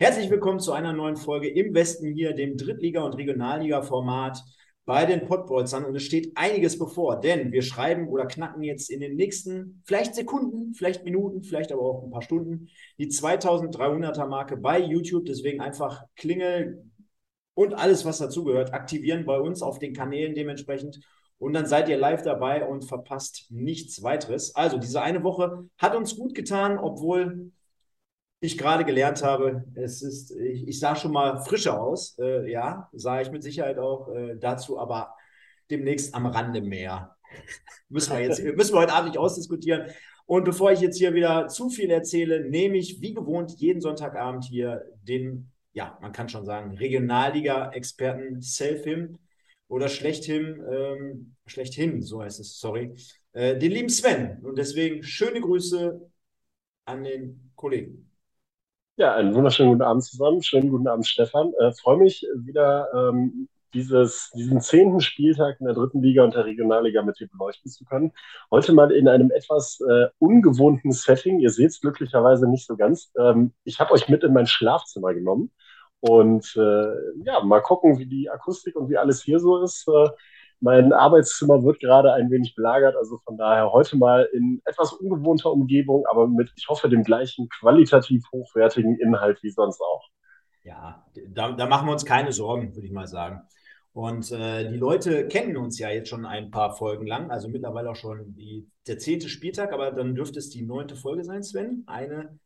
Herzlich willkommen zu einer neuen Folge im Westen hier, dem Drittliga- und Regionalliga-Format bei den Pottbolzern. Und es steht einiges bevor, denn wir schreiben oder knacken jetzt in den nächsten vielleicht Sekunden, vielleicht Minuten, vielleicht aber auch ein paar Stunden die 2300er Marke bei YouTube. Deswegen einfach Klingel und alles, was dazugehört, aktivieren bei uns auf den Kanälen dementsprechend. Und dann seid ihr live dabei und verpasst nichts weiteres. Also, diese eine Woche hat uns gut getan, obwohl ich gerade gelernt habe, es ist, ich, ich sah schon mal frischer aus. Äh, ja, sah ich mit Sicherheit auch äh, dazu, aber demnächst am Rande mehr. müssen wir jetzt, müssen wir heute Abend nicht ausdiskutieren. Und bevor ich jetzt hier wieder zu viel erzähle, nehme ich wie gewohnt jeden Sonntagabend hier den, ja, man kann schon sagen, Regionalliga-Experten Selfhim oder schlechthin, ähm, schlechthin, so heißt es, sorry, äh, den lieben Sven. Und deswegen schöne Grüße an den Kollegen. Ja, einen wunderschönen guten Abend zusammen. Schönen guten Abend, Stefan. Äh, freue mich wieder, ähm, dieses, diesen zehnten Spieltag in der dritten Liga und der Regionalliga mit dir beleuchten zu können. Heute mal in einem etwas äh, ungewohnten Setting. Ihr seht es glücklicherweise nicht so ganz. Ähm, ich habe euch mit in mein Schlafzimmer genommen. Und äh, ja, mal gucken, wie die Akustik und wie alles hier so ist. Äh, mein Arbeitszimmer wird gerade ein wenig belagert, also von daher heute mal in etwas ungewohnter Umgebung, aber mit, ich hoffe, dem gleichen qualitativ hochwertigen Inhalt wie sonst auch. Ja, da, da machen wir uns keine Sorgen, würde ich mal sagen. Und äh, die Leute kennen uns ja jetzt schon ein paar Folgen lang, also mittlerweile auch schon die, der zehnte Spieltag, aber dann dürfte es die neunte Folge sein, Sven. Eine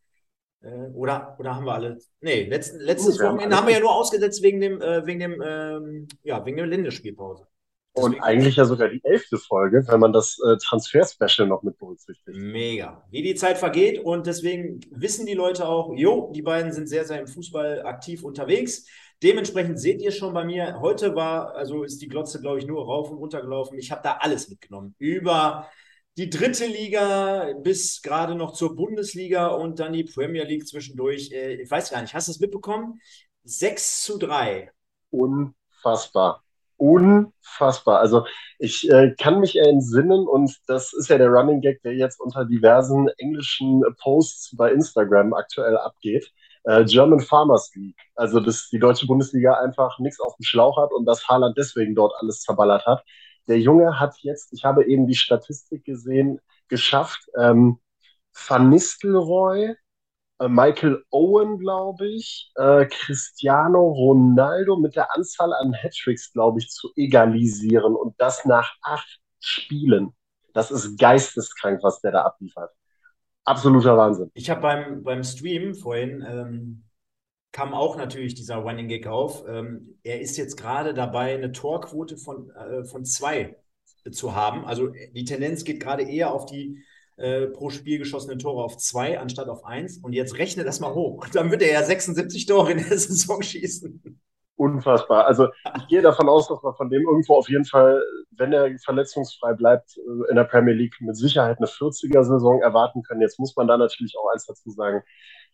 äh, oder, oder haben wir alle? Nee, letzten, letztes Wochenende haben wir ja nur ausgesetzt wegen dem, äh, wegen dem, ähm, ja, wegen der Länderspielpause. Und eigentlich ja sogar die elfte Folge, wenn man das äh, Transfer-Special noch mit berücksichtigt. Mega. Wie die Zeit vergeht und deswegen wissen die Leute auch, jo, die beiden sind sehr, sehr im Fußball aktiv unterwegs. Dementsprechend seht ihr schon bei mir, heute war, also ist die Glotze, glaube ich, nur rauf und runter gelaufen. Ich habe da alles mitgenommen. Über die dritte Liga bis gerade noch zur Bundesliga und dann die Premier League zwischendurch. Äh, ich weiß gar nicht, hast du es mitbekommen? 6 zu 3. Unfassbar unfassbar. Also ich äh, kann mich entsinnen und das ist ja der Running Gag, der jetzt unter diversen englischen Posts bei Instagram aktuell abgeht. Äh, German Farmers League. Also dass die deutsche Bundesliga einfach nichts auf dem Schlauch hat und dass Haaland deswegen dort alles zerballert hat. Der Junge hat jetzt, ich habe eben die Statistik gesehen, geschafft, ähm, Van Nistelrooy, Michael Owen, glaube ich, äh, Cristiano Ronaldo mit der Anzahl an Hattricks, glaube ich, zu egalisieren und das nach acht Spielen. Das ist geisteskrank, was der da abliefert. Absoluter Wahnsinn. Ich habe beim, beim Stream vorhin ähm, kam auch natürlich dieser Running Gag auf. Ähm, er ist jetzt gerade dabei, eine Torquote von, äh, von zwei zu haben. Also die Tendenz geht gerade eher auf die äh, pro Spiel geschossene Tore auf zwei anstatt auf eins. Und jetzt rechne das mal hoch. Dann wird er ja 76 Tore in der Saison schießen. Unfassbar. Also ich gehe davon aus, dass wir von dem irgendwo auf jeden Fall, wenn er verletzungsfrei bleibt, äh, in der Premier League mit Sicherheit eine 40er-Saison erwarten können. Jetzt muss man da natürlich auch eins dazu sagen,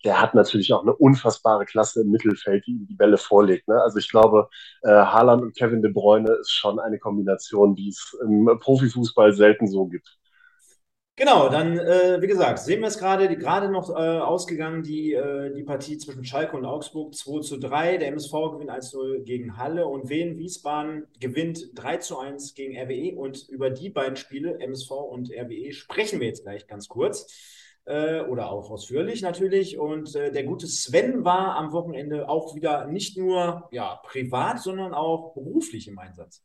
der hat natürlich auch eine unfassbare Klasse im Mittelfeld, die ihm die Bälle vorlegt. Ne? Also ich glaube, äh, Haaland und Kevin De Bruyne ist schon eine Kombination, die es im Profifußball selten so gibt. Genau, dann, äh, wie gesagt, sehen wir es gerade, gerade noch äh, ausgegangen, die, äh, die Partie zwischen Schalke und Augsburg 2 zu 3. Der MSV gewinnt 1-0 gegen Halle und Wien Wiesbaden gewinnt 3 zu 1 gegen RWE. Und über die beiden Spiele, MSV und RWE, sprechen wir jetzt gleich ganz kurz. Äh, oder auch ausführlich natürlich. Und äh, der gute Sven war am Wochenende auch wieder nicht nur ja, privat, sondern auch beruflich im Einsatz.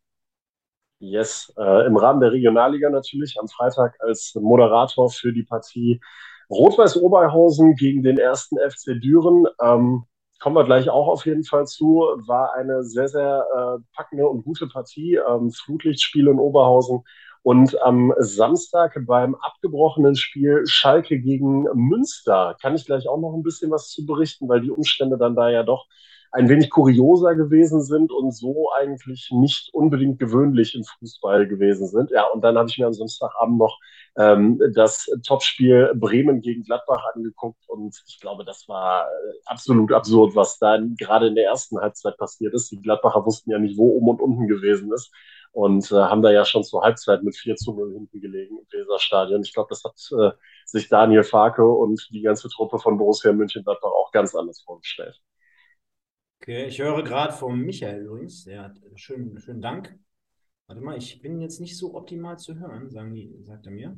Yes, äh, im Rahmen der Regionalliga natürlich am Freitag als Moderator für die Partie Rot-Weiß Oberhausen gegen den ersten FC Düren. Ähm, kommen wir gleich auch auf jeden Fall zu. War eine sehr, sehr äh, packende und gute Partie. Ähm, Flutlichtspiel in Oberhausen. Und am Samstag beim abgebrochenen Spiel Schalke gegen Münster kann ich gleich auch noch ein bisschen was zu berichten, weil die Umstände dann da ja doch ein wenig kurioser gewesen sind und so eigentlich nicht unbedingt gewöhnlich im Fußball gewesen sind. Ja, und dann habe ich mir am Samstagabend noch ähm, das Topspiel Bremen gegen Gladbach angeguckt und ich glaube, das war äh, absolut absurd, was dann gerade in der ersten Halbzeit passiert ist. Die Gladbacher wussten ja nicht, wo oben und unten gewesen ist und äh, haben da ja schon zur Halbzeit mit 4 zu 0 hinten gelegen im Weserstadion. Ich glaube, das hat äh, sich Daniel Farke und die ganze Truppe von Borussia München auch ganz anders vorgestellt. Okay, ich höre gerade vom Michael übrigens. Ja, schönen, schönen Dank. Warte mal, ich bin jetzt nicht so optimal zu hören, sagen die, sagt er mir.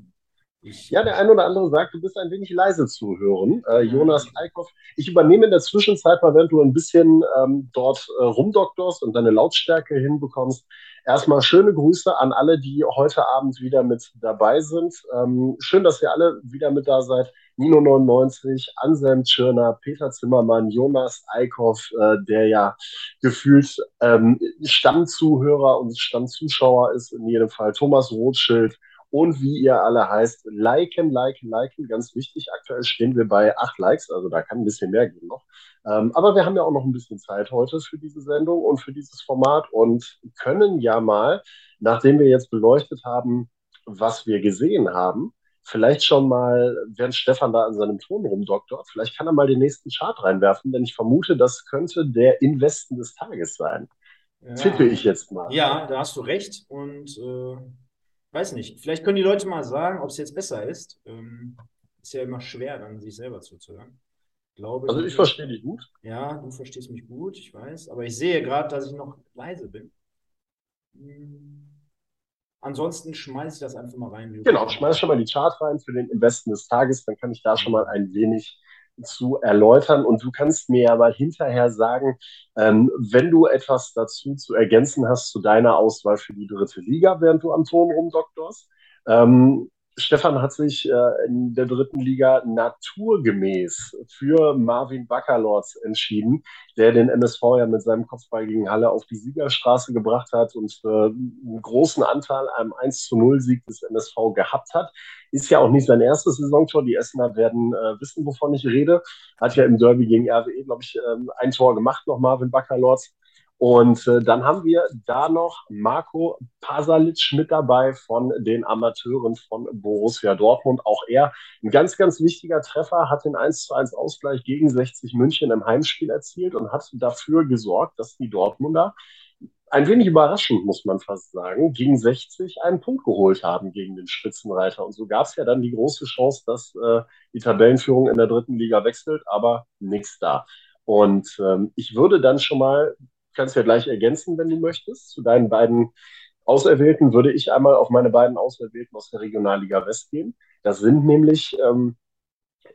Ich, ja, der ein oder andere sagt, du bist ein wenig leise zu hören. Äh, Jonas Eickhoff, ich übernehme in der Zwischenzeit mal, wenn du ein bisschen ähm, dort äh, rumdoktorst und deine Lautstärke hinbekommst. Erstmal schöne Grüße an alle, die heute Abend wieder mit dabei sind. Ähm, schön, dass ihr alle wieder mit da seid. Nino99, Anselm Tschirner, Peter Zimmermann, Jonas Eickhoff, äh, der ja gefühlt ähm, Stammzuhörer und Stammzuschauer ist in jedem Fall, Thomas Rothschild, und wie ihr alle heißt, liken, liken, liken, ganz wichtig. Aktuell stehen wir bei acht Likes, also da kann ein bisschen mehr gehen noch. Ähm, aber wir haben ja auch noch ein bisschen Zeit heute für diese Sendung und für dieses Format und können ja mal, nachdem wir jetzt beleuchtet haben, was wir gesehen haben, vielleicht schon mal, während Stefan da an seinem Ton rumdoktort, vielleicht kann er mal den nächsten Chart reinwerfen, denn ich vermute, das könnte der Investen des Tages sein. Ja. Tippe ich jetzt mal. Ja, da hast du recht und äh weiß nicht, vielleicht können die Leute mal sagen, ob es jetzt besser ist. Ähm, ist ja immer schwer, dann sich selber zuzuhören. Glaube, also ich verstehe dich gut. Ja, du verstehst mich gut, ich weiß. Aber ich sehe gerade, dass ich noch leise bin. Hm. Ansonsten schmeiße ich das einfach mal rein. Genau, schmeiß schon mal die Chart rein für den Investen des Tages, dann kann ich da schon mal ein wenig zu erläutern. Und du kannst mir ja mal hinterher sagen, ähm, wenn du etwas dazu zu ergänzen hast zu deiner Auswahl für die dritte Liga, während du am Ton rumdoktorst. Ähm, Stefan hat sich äh, in der dritten Liga naturgemäß für Marvin Baccalords entschieden, der den MSV ja mit seinem Kopfball gegen Halle auf die Siegerstraße gebracht hat und äh, einen großen Anteil am 1 zu 0 Sieg des MSV gehabt hat. Ist ja auch nicht sein erstes Saisontor. Die Essener werden äh, wissen, wovon ich rede. Hat ja im Derby gegen RWE, glaube ich, äh, ein Tor gemacht, noch Marvin Baccalords. Und äh, dann haben wir da noch Marco Pasalic mit dabei von den Amateuren von Borussia Dortmund. Auch er ein ganz, ganz wichtiger Treffer, hat den 1 zu 1 Ausgleich gegen 60 München im Heimspiel erzielt und hat dafür gesorgt, dass die Dortmunder ein wenig überraschend, muss man fast sagen, gegen 60 einen Punkt geholt haben gegen den Spitzenreiter. Und so gab es ja dann die große Chance, dass äh, die Tabellenführung in der dritten Liga wechselt, aber nichts da. Und ähm, ich würde dann schon mal kannst ja gleich ergänzen, wenn du möchtest. Zu deinen beiden Auserwählten würde ich einmal auf meine beiden Auserwählten aus der Regionalliga West gehen. Das sind nämlich ähm,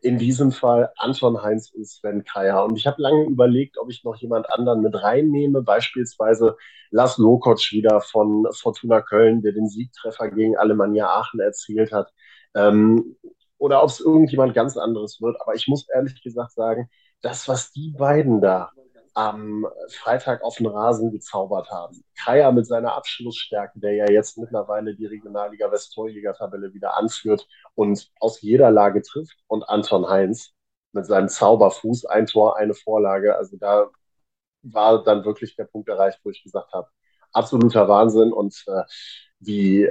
in diesem Fall Anton Heinz und Sven Kaya. Und ich habe lange überlegt, ob ich noch jemand anderen mit reinnehme, beispielsweise Lars Lokotsch wieder von Fortuna Köln, der den Siegtreffer gegen Alemannia Aachen erzielt hat. Ähm, oder ob es irgendjemand ganz anderes wird. Aber ich muss ehrlich gesagt sagen, das, was die beiden da am Freitag auf den Rasen gezaubert haben. Kaya mit seiner Abschlussstärke, der ja jetzt mittlerweile die Regionalliga Westtorjäger-Tabelle wieder anführt und aus jeder Lage trifft. Und Anton Heinz mit seinem Zauberfuß, ein Tor, eine Vorlage. Also da war dann wirklich der Punkt erreicht, wo ich gesagt habe, absoluter Wahnsinn. Und äh, die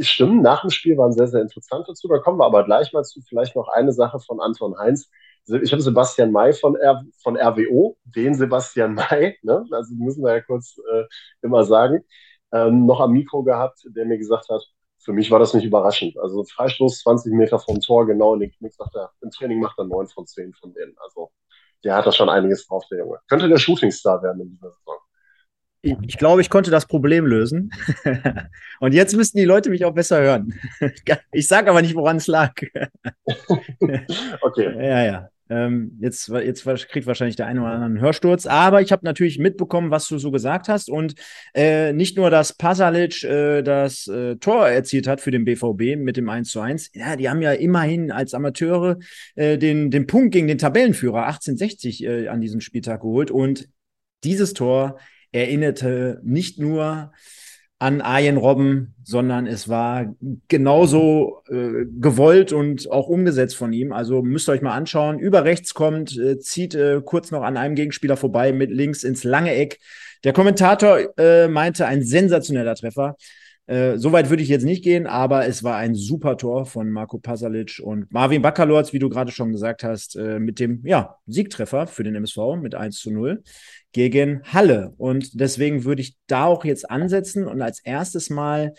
Stimmen nach dem Spiel waren sehr, sehr interessant dazu. Da kommen wir aber gleich mal zu. Vielleicht noch eine Sache von Anton Heinz ich habe Sebastian May von, R, von RWO, den Sebastian May, ne? also müssen wir ja kurz äh, immer sagen, ähm, noch am Mikro gehabt, der mir gesagt hat, für mich war das nicht überraschend. Also Freistoß 20 Meter vom Tor, genau in den Knick, sagt er, im Training macht er 9 von 10 von denen. Also der hat da schon einiges drauf, der Junge. Könnte der Shootingstar werden in dieser Saison. Ich, ich glaube, ich konnte das Problem lösen. Und jetzt müssten die Leute mich auch besser hören. Ich sage aber nicht, woran es lag. okay. Ja, ja. Ähm, jetzt, jetzt kriegt wahrscheinlich der eine oder andere einen Hörsturz. Aber ich habe natürlich mitbekommen, was du so gesagt hast. Und äh, nicht nur, dass Pasalic äh, das äh, Tor erzielt hat für den BVB mit dem 1 zu 1. Ja, die haben ja immerhin als Amateure äh, den, den Punkt gegen den Tabellenführer 1860 äh, an diesem Spieltag geholt. Und dieses Tor erinnerte nicht nur an Arjen Robben, sondern es war genauso äh, gewollt und auch umgesetzt von ihm. Also müsst ihr euch mal anschauen. Über rechts kommt, äh, zieht äh, kurz noch an einem Gegenspieler vorbei mit links ins lange Eck. Der Kommentator äh, meinte ein sensationeller Treffer. Äh, Soweit würde ich jetzt nicht gehen, aber es war ein super Tor von Marco Pasalic und Marvin Bakalorz, wie du gerade schon gesagt hast, äh, mit dem ja, Siegtreffer für den MSV mit 1 zu 0 gegen Halle. Und deswegen würde ich da auch jetzt ansetzen und als erstes mal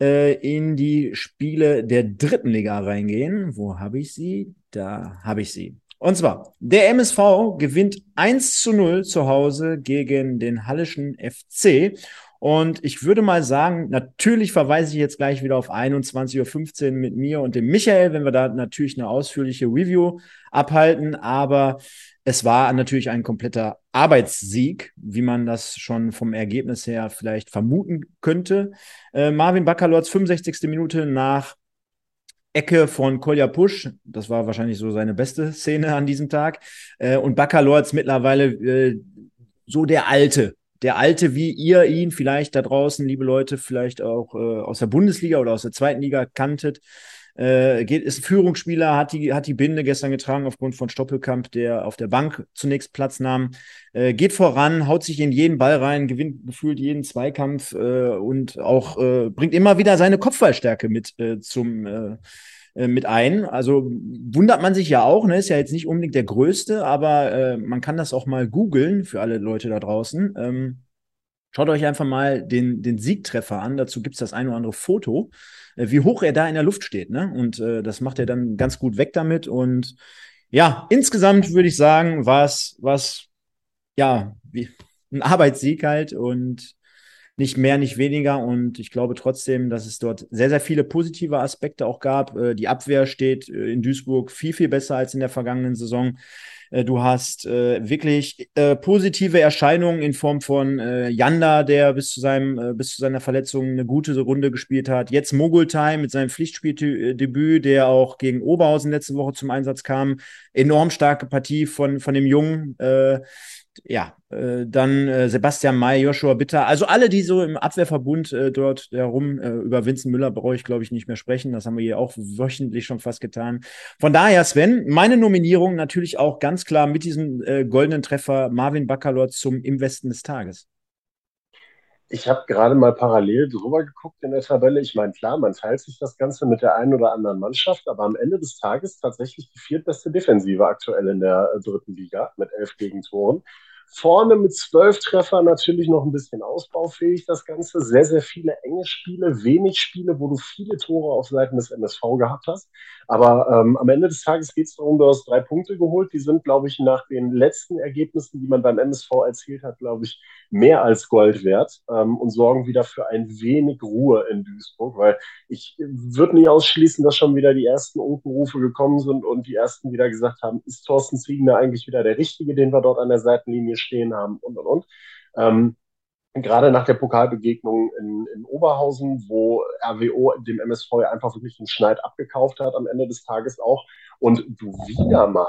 äh, in die Spiele der dritten Liga reingehen. Wo habe ich sie? Da habe ich sie. Und zwar, der MSV gewinnt 1 zu 0 zu Hause gegen den Hallischen FC. Und ich würde mal sagen, natürlich verweise ich jetzt gleich wieder auf 21.15 Uhr mit mir und dem Michael, wenn wir da natürlich eine ausführliche Review abhalten. Aber es war natürlich ein kompletter Arbeitssieg, wie man das schon vom Ergebnis her vielleicht vermuten könnte. Äh, Marvin Bakalorz, 65. Minute nach Ecke von Kolja Pusch. Das war wahrscheinlich so seine beste Szene an diesem Tag. Äh, und Bakalorz mittlerweile äh, so der Alte, der Alte, wie ihr ihn vielleicht da draußen, liebe Leute, vielleicht auch äh, aus der Bundesliga oder aus der zweiten Liga kanntet. Äh, geht, ist ein Führungsspieler, hat die, hat die Binde gestern getragen aufgrund von Stoppelkamp, der auf der Bank zunächst Platz nahm. Äh, geht voran, haut sich in jeden Ball rein, gewinnt gefühlt jeden Zweikampf äh, und auch äh, bringt immer wieder seine Kopfballstärke mit äh, zum äh, mit ein. Also wundert man sich ja auch, ne? Ist ja jetzt nicht unbedingt der größte, aber äh, man kann das auch mal googeln für alle Leute da draußen. Ähm, schaut euch einfach mal den, den Siegtreffer an. Dazu gibt es das ein oder andere Foto, äh, wie hoch er da in der Luft steht. Ne? Und äh, das macht er dann ganz gut weg damit. Und ja, insgesamt würde ich sagen, war es ja wie ein Arbeitssieg halt und nicht mehr, nicht weniger. Und ich glaube trotzdem, dass es dort sehr, sehr viele positive Aspekte auch gab. Äh, die Abwehr steht äh, in Duisburg viel, viel besser als in der vergangenen Saison. Äh, du hast wirklich positive Erscheinungen in Form von Janda, der bis zu seinem, bis zu seiner Verletzung eine gute Runde gespielt hat. Jetzt Mogultime mit seinem Pflichtspieldebüt, der auch gegen Oberhausen letzte Woche zum Einsatz kam. Enorm starke Partie von, von dem Jungen. Ja, äh, dann äh, Sebastian May, Joshua Bitter, also alle, die so im Abwehrverbund äh, dort herum, äh, über Vincent Müller brauche ich, glaube ich, nicht mehr sprechen. Das haben wir hier auch wöchentlich schon fast getan. Von daher, Sven, meine Nominierung natürlich auch ganz klar mit diesem äh, goldenen Treffer Marvin Baccalor zum Im Westen des Tages. Ich habe gerade mal parallel drüber geguckt in der Tabelle. Ich meine, klar, man teilt sich das Ganze mit der einen oder anderen Mannschaft, aber am Ende des Tages tatsächlich die viertbeste Defensive aktuell in der äh, dritten Liga mit elf Gegentoren. Vorne mit zwölf Treffern natürlich noch ein bisschen ausbaufähig, das Ganze. Sehr, sehr viele enge Spiele, wenig Spiele, wo du viele Tore auf Seiten des MSV gehabt hast. Aber ähm, am Ende des Tages geht es darum, du hast drei Punkte geholt. Die sind, glaube ich, nach den letzten Ergebnissen, die man beim MSV erzielt hat, glaube ich, mehr als Gold wert ähm, und sorgen wieder für ein wenig Ruhe in Duisburg, weil ich würde nie ausschließen, dass schon wieder die ersten Unkenrufe gekommen sind und die ersten wieder gesagt haben, ist Thorsten Ziegner eigentlich wieder der Richtige, den wir dort an der Seitenlinie stehen haben und und und. Ähm, gerade nach der Pokalbegegnung in, in Oberhausen, wo RWO dem MSV einfach wirklich den Schneid abgekauft hat am Ende des Tages auch und du wieder mal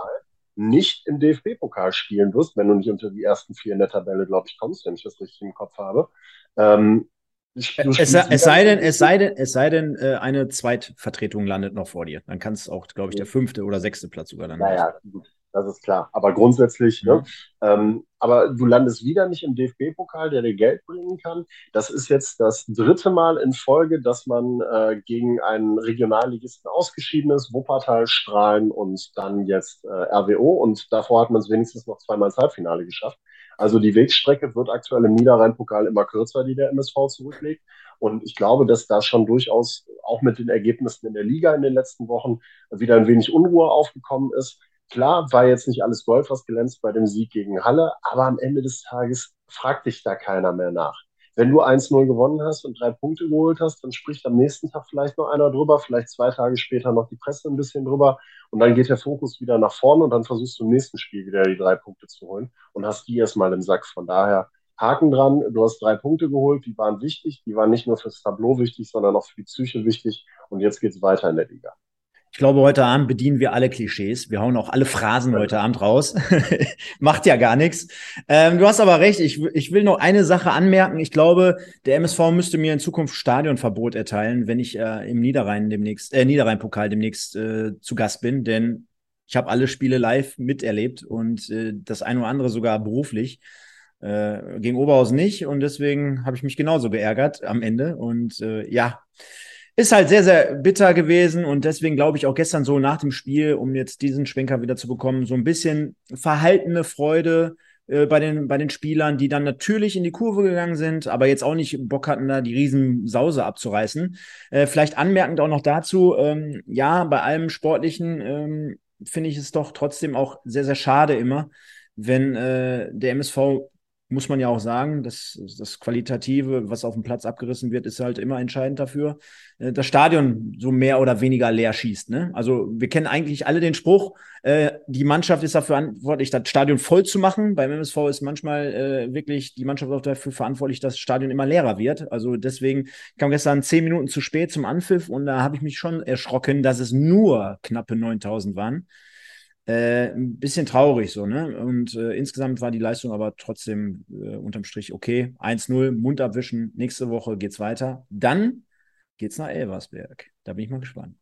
nicht im DFB-Pokal spielen wirst, wenn du nicht unter die ersten vier in der Tabelle, glaube ich, kommst, wenn ich das richtig im Kopf habe. Ähm, es, es, sei denn, es sei denn, es sei denn, eine Zweitvertretung landet noch vor dir. Dann kann es auch, glaube ich, der fünfte oder sechste Platz sogar dann. Naja, gut das ist klar. Aber grundsätzlich, ne? mhm. ne? ähm, aber du landest wieder nicht im DFB-Pokal, der dir Geld bringen kann. Das ist jetzt das dritte Mal in Folge, dass man äh, gegen einen Regionalligisten ausgeschieden ist, Wuppertal, Strahlen und dann jetzt äh, RWO. Und davor hat man es wenigstens noch zweimal ins Halbfinale geschafft. Also die Wegstrecke wird aktuell im Niederrhein-Pokal immer kürzer, die der MSV zurücklegt. Und ich glaube, dass da schon durchaus auch mit den Ergebnissen in der Liga in den letzten Wochen wieder ein wenig Unruhe aufgekommen ist. Klar, war jetzt nicht alles Gold, was glänzt bei dem Sieg gegen Halle, aber am Ende des Tages fragt dich da keiner mehr nach. Wenn du 1-0 gewonnen hast und drei Punkte geholt hast, dann spricht am nächsten Tag vielleicht noch einer drüber, vielleicht zwei Tage später noch die Presse ein bisschen drüber und dann geht der Fokus wieder nach vorne und dann versuchst du im nächsten Spiel wieder die drei Punkte zu holen und hast die erstmal im Sack. Von daher Haken dran, du hast drei Punkte geholt, die waren wichtig, die waren nicht nur fürs Tableau wichtig, sondern auch für die Psyche wichtig und jetzt geht es weiter in der Liga. Ich glaube, heute Abend bedienen wir alle Klischees. Wir hauen auch alle Phrasen heute Abend raus. Macht ja gar nichts. Ähm, du hast aber recht. Ich, ich will noch eine Sache anmerken. Ich glaube, der MSV müsste mir in Zukunft Stadionverbot erteilen, wenn ich äh, im Niederrhein demnächst, äh, Niederrhein-Pokal demnächst äh, zu Gast bin, denn ich habe alle Spiele live miterlebt und äh, das eine oder andere sogar beruflich. Äh, gegen Oberhaus nicht und deswegen habe ich mich genauso geärgert am Ende und äh, ja, ist halt sehr, sehr bitter gewesen und deswegen glaube ich auch gestern so nach dem Spiel, um jetzt diesen Schwenker wieder zu bekommen, so ein bisschen verhaltene Freude äh, bei, den, bei den Spielern, die dann natürlich in die Kurve gegangen sind, aber jetzt auch nicht Bock hatten, da die Riesensause abzureißen. Äh, vielleicht anmerkend auch noch dazu, ähm, ja, bei allem Sportlichen, ähm, finde ich es doch trotzdem auch sehr, sehr schade immer, wenn äh, der MSV muss man ja auch sagen, dass das Qualitative, was auf dem Platz abgerissen wird, ist halt immer entscheidend dafür, äh, das Stadion so mehr oder weniger leer schießt. Ne? Also wir kennen eigentlich alle den Spruch, äh, die Mannschaft ist dafür verantwortlich, das Stadion voll zu machen. Beim MSV ist manchmal äh, wirklich die Mannschaft auch dafür verantwortlich, dass das Stadion immer leerer wird. Also deswegen kam gestern zehn Minuten zu spät zum Anpfiff und da habe ich mich schon erschrocken, dass es nur knappe 9000 waren äh, ein bisschen traurig so, ne? Und äh, insgesamt war die Leistung aber trotzdem äh, unterm Strich okay. 1-0, Mund abwischen. Nächste Woche geht's weiter. Dann geht's nach Elversberg. Da bin ich mal gespannt.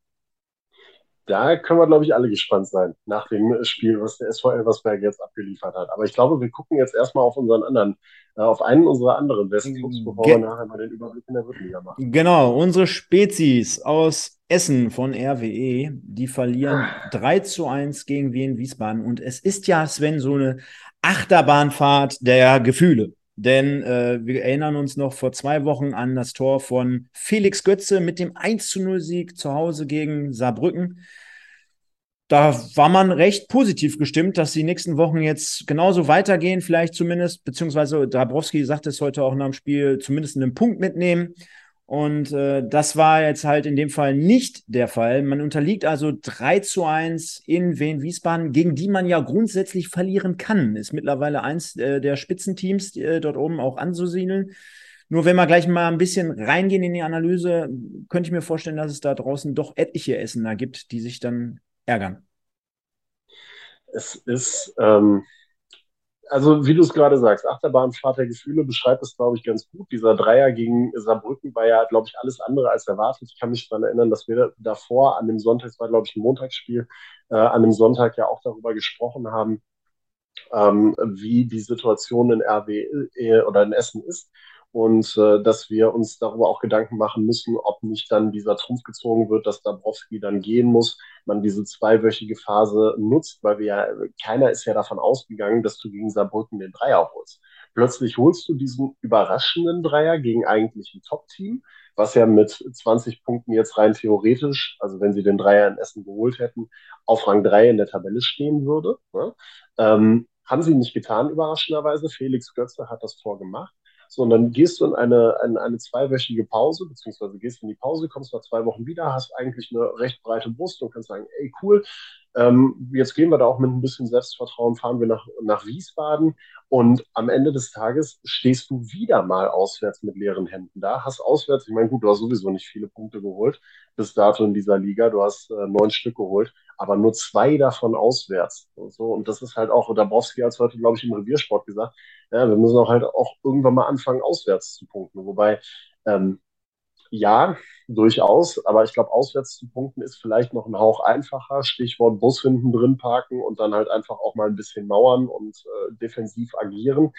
Da können wir, glaube ich, alle gespannt sein nach dem Spiel, was der SV Elversberg jetzt abgeliefert hat. Aber ich glaube, wir gucken jetzt erstmal auf unseren anderen, äh, auf einen unserer anderen Westclubs, bevor Ge wir nachher mal den Überblick in der Drittliga machen. Genau, unsere Spezies aus Essen von RWE, die verlieren 3 zu 1 gegen Wien Wiesbaden. Und es ist ja, Sven, so eine Achterbahnfahrt der Gefühle. Denn äh, wir erinnern uns noch vor zwei Wochen an das Tor von Felix Götze mit dem 1 zu 0 Sieg zu Hause gegen Saarbrücken. Da war man recht positiv gestimmt, dass die nächsten Wochen jetzt genauso weitergehen, vielleicht zumindest, beziehungsweise Dabrowski sagte es heute auch nach dem Spiel, zumindest einen Punkt mitnehmen. Und äh, das war jetzt halt in dem Fall nicht der Fall. Man unterliegt also 3 zu 1 in Wien-Wiesbaden, gegen die man ja grundsätzlich verlieren kann. Ist mittlerweile eins äh, der Spitzenteams äh, dort oben auch anzusiedeln. Nur wenn wir gleich mal ein bisschen reingehen in die Analyse, könnte ich mir vorstellen, dass es da draußen doch etliche Essener gibt, die sich dann ärgern. Es ist, ähm, also wie du es gerade sagst, Achterbahnfahrt der Gefühle beschreibt es, glaube ich, ganz gut. Dieser Dreier gegen Saarbrücken war ja, glaube ich, alles andere als erwartet. Ich kann mich daran erinnern, dass wir davor an dem Sonntag, es war, glaube ich, ein Montagsspiel, äh, an dem Sonntag ja auch darüber gesprochen haben, ähm, wie die Situation in RW äh, oder in Essen ist und äh, dass wir uns darüber auch Gedanken machen müssen, ob nicht dann dieser Trumpf gezogen wird, dass Dabrowski dann gehen muss, man diese zweiwöchige Phase nutzt, weil wir ja, keiner ist ja davon ausgegangen, dass du gegen Saarbrücken den Dreier holst. Plötzlich holst du diesen überraschenden Dreier gegen eigentlich ein Top-Team, was ja mit 20 Punkten jetzt rein theoretisch, also wenn sie den Dreier in Essen geholt hätten, auf Rang 3 in der Tabelle stehen würde. Ne? Ähm, haben sie nicht getan, überraschenderweise. Felix Götze hat das vorgemacht sondern gehst du in eine, in eine zweiwöchige Pause, beziehungsweise gehst in die Pause, kommst nach zwei Wochen wieder, hast eigentlich eine recht breite Brust und kannst sagen, ey, cool, ähm, jetzt gehen wir da auch mit ein bisschen Selbstvertrauen, fahren wir nach, nach Wiesbaden und am Ende des Tages stehst du wieder mal auswärts mit leeren Händen da, hast auswärts, ich meine, gut, du hast sowieso nicht viele Punkte geholt bis dato in dieser Liga, du hast äh, neun Stück geholt, aber nur zwei davon auswärts. Und, so. und das ist halt auch, Dabrowski hat es heute, glaube ich, im Reviersport gesagt, ja, wir müssen auch halt auch irgendwann mal anfangen, auswärts zu punkten. Wobei, ähm, ja, durchaus, aber ich glaube, auswärts zu punkten ist vielleicht noch ein Hauch einfacher. Stichwort Bus hinten drin parken und dann halt einfach auch mal ein bisschen mauern und äh, defensiv agieren.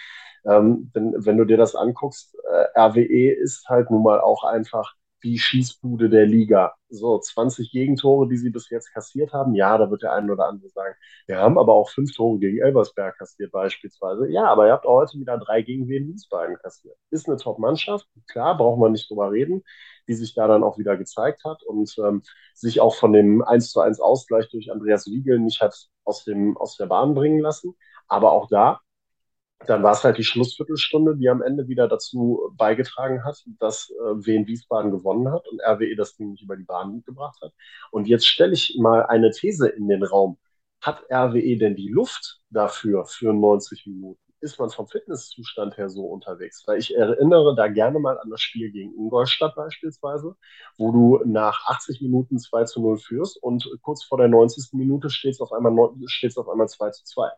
Ähm, denn wenn du dir das anguckst, äh, RWE ist halt nun mal auch einfach die Schießbude der Liga. So, 20 Gegentore, die sie bis jetzt kassiert haben. Ja, da wird der eine oder andere sagen, wir haben aber auch fünf Tore gegen Elversberg kassiert beispielsweise. Ja, aber ihr habt auch heute wieder drei gegen Wien Wiesbaden kassiert. Ist eine Top-Mannschaft, klar, braucht man nicht drüber reden, die sich da dann auch wieder gezeigt hat und ähm, sich auch von dem 1 zu 1 Ausgleich durch Andreas Wiegel nicht hat aus, dem, aus der Bahn bringen lassen. Aber auch da dann war es halt die Schlussviertelstunde, die am Ende wieder dazu beigetragen hat, dass äh, Wien Wiesbaden gewonnen hat und RWE das Ding nicht über die Bahn gebracht hat. Und jetzt stelle ich mal eine These in den Raum. Hat RWE denn die Luft dafür für 90 Minuten? Ist man vom Fitnesszustand her so unterwegs? Weil ich erinnere da gerne mal an das Spiel gegen Ingolstadt beispielsweise, wo du nach 80 Minuten 2 zu 0 führst und kurz vor der 90. Minute steht es auf einmal, auf einmal 2 zu 2.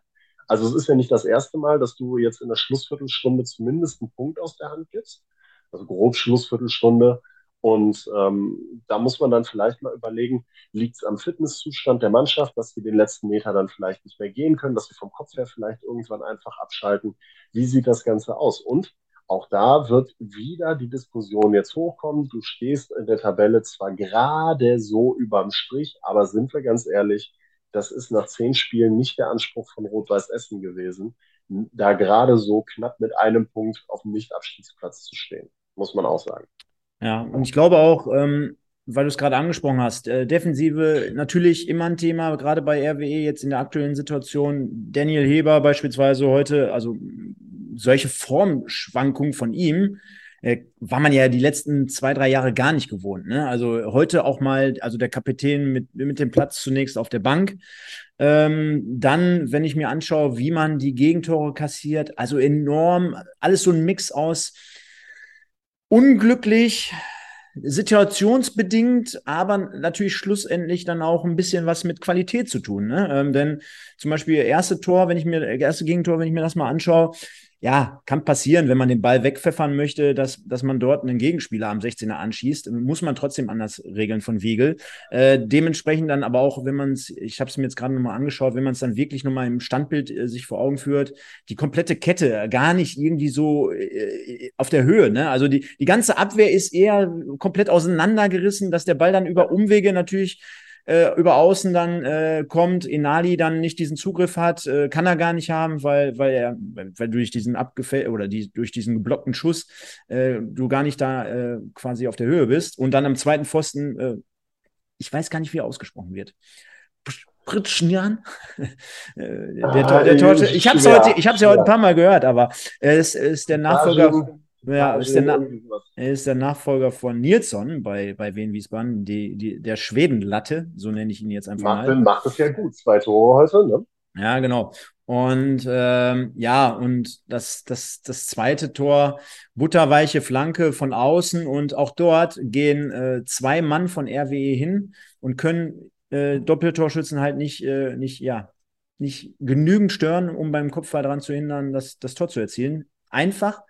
Also es ist ja nicht das erste Mal, dass du jetzt in der Schlussviertelstunde zumindest einen Punkt aus der Hand gibst. Also grob Schlussviertelstunde. Und ähm, da muss man dann vielleicht mal überlegen, liegt es am Fitnesszustand der Mannschaft, dass sie den letzten Meter dann vielleicht nicht mehr gehen können, dass sie vom Kopf her vielleicht irgendwann einfach abschalten. Wie sieht das Ganze aus? Und auch da wird wieder die Diskussion jetzt hochkommen. Du stehst in der Tabelle zwar gerade so überm Strich, aber sind wir ganz ehrlich, das ist nach zehn Spielen nicht der Anspruch von Rot-Weiß Essen gewesen, da gerade so knapp mit einem Punkt auf dem Nicht-Abstiegsplatz zu stehen, muss man auch sagen. Ja, und ich glaube auch, ähm, weil du es gerade angesprochen hast. Äh, Defensive natürlich immer ein Thema, gerade bei RWE jetzt in der aktuellen Situation. Daniel Heber beispielsweise heute, also solche Formschwankungen von ihm äh, war man ja die letzten zwei, drei Jahre gar nicht gewohnt. Ne? Also heute auch mal, also der Kapitän mit, mit dem Platz zunächst auf der Bank. Ähm, dann, wenn ich mir anschaue, wie man die Gegentore kassiert, also enorm, alles so ein Mix aus unglücklich, situationsbedingt, aber natürlich schlussendlich dann auch ein bisschen was mit Qualität zu tun. Ne? Ähm, denn zum Beispiel erste Tor, wenn ich mir, erste Gegentor, wenn ich mir das mal anschaue, ja, kann passieren, wenn man den Ball wegpfeffern möchte, dass, dass man dort einen Gegenspieler am 16er anschießt. Muss man trotzdem anders regeln von Wiegel. Äh, dementsprechend dann aber auch, wenn man es, ich habe es mir jetzt gerade nochmal angeschaut, wenn man es dann wirklich nochmal im Standbild äh, sich vor Augen führt, die komplette Kette gar nicht irgendwie so äh, auf der Höhe. Ne? Also die, die ganze Abwehr ist eher komplett auseinandergerissen, dass der Ball dann über Umwege natürlich äh, über außen dann äh, kommt, Inali dann nicht diesen Zugriff hat, äh, kann er gar nicht haben, weil, weil er, weil durch diesen abgefällt oder die, durch diesen geblockten Schuss äh, du gar nicht da äh, quasi auf der Höhe bist. Und dann am zweiten Pfosten, äh, ich weiß gar nicht, wie er ausgesprochen wird. Pritschnian. Der, der, der Torte, ich habe es heute, ich habe es ja heute ein paar Mal gehört, aber es ist der Nachfolger. Ja, ist der, Na ist der Nachfolger von Nilsson bei, bei Wien Wiesbaden, die, die, der Schwedenlatte, so nenne ich ihn jetzt einfach macht, mal. Macht es ja gut, zwei Tore heute, ne? Ja, genau. Und ähm, ja, und das, das, das zweite Tor, butterweiche Flanke von außen und auch dort gehen äh, zwei Mann von RWE hin und können äh, Doppeltorschützen halt nicht, äh, nicht, ja, nicht genügend stören, um beim Kopfball daran zu hindern, das, das Tor zu erzielen. Einfach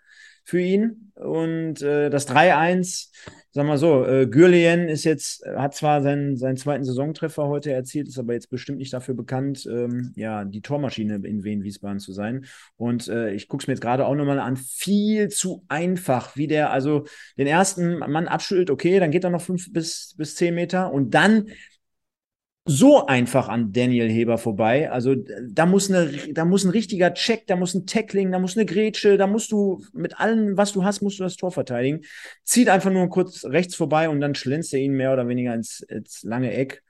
für ihn. Und äh, das 3-1, sag mal so, äh, Gürlien ist jetzt, hat zwar seinen, seinen zweiten Saisontreffer heute erzielt, ist aber jetzt bestimmt nicht dafür bekannt, ähm, ja, die Tormaschine in Wien-Wiesbaden zu sein. Und äh, ich gucke es mir jetzt gerade auch nochmal an, viel zu einfach, wie der also den ersten Mann abschüttelt, okay, dann geht er noch fünf bis, bis zehn Meter und dann so einfach an Daniel Heber vorbei. Also da muss eine, da muss ein richtiger Check, da muss ein Tackling, da muss eine Grätsche, da musst du mit allem, was du hast, musst du das Tor verteidigen. Zieht einfach nur kurz rechts vorbei und dann schlänzt er ihn mehr oder weniger ins, ins lange Eck.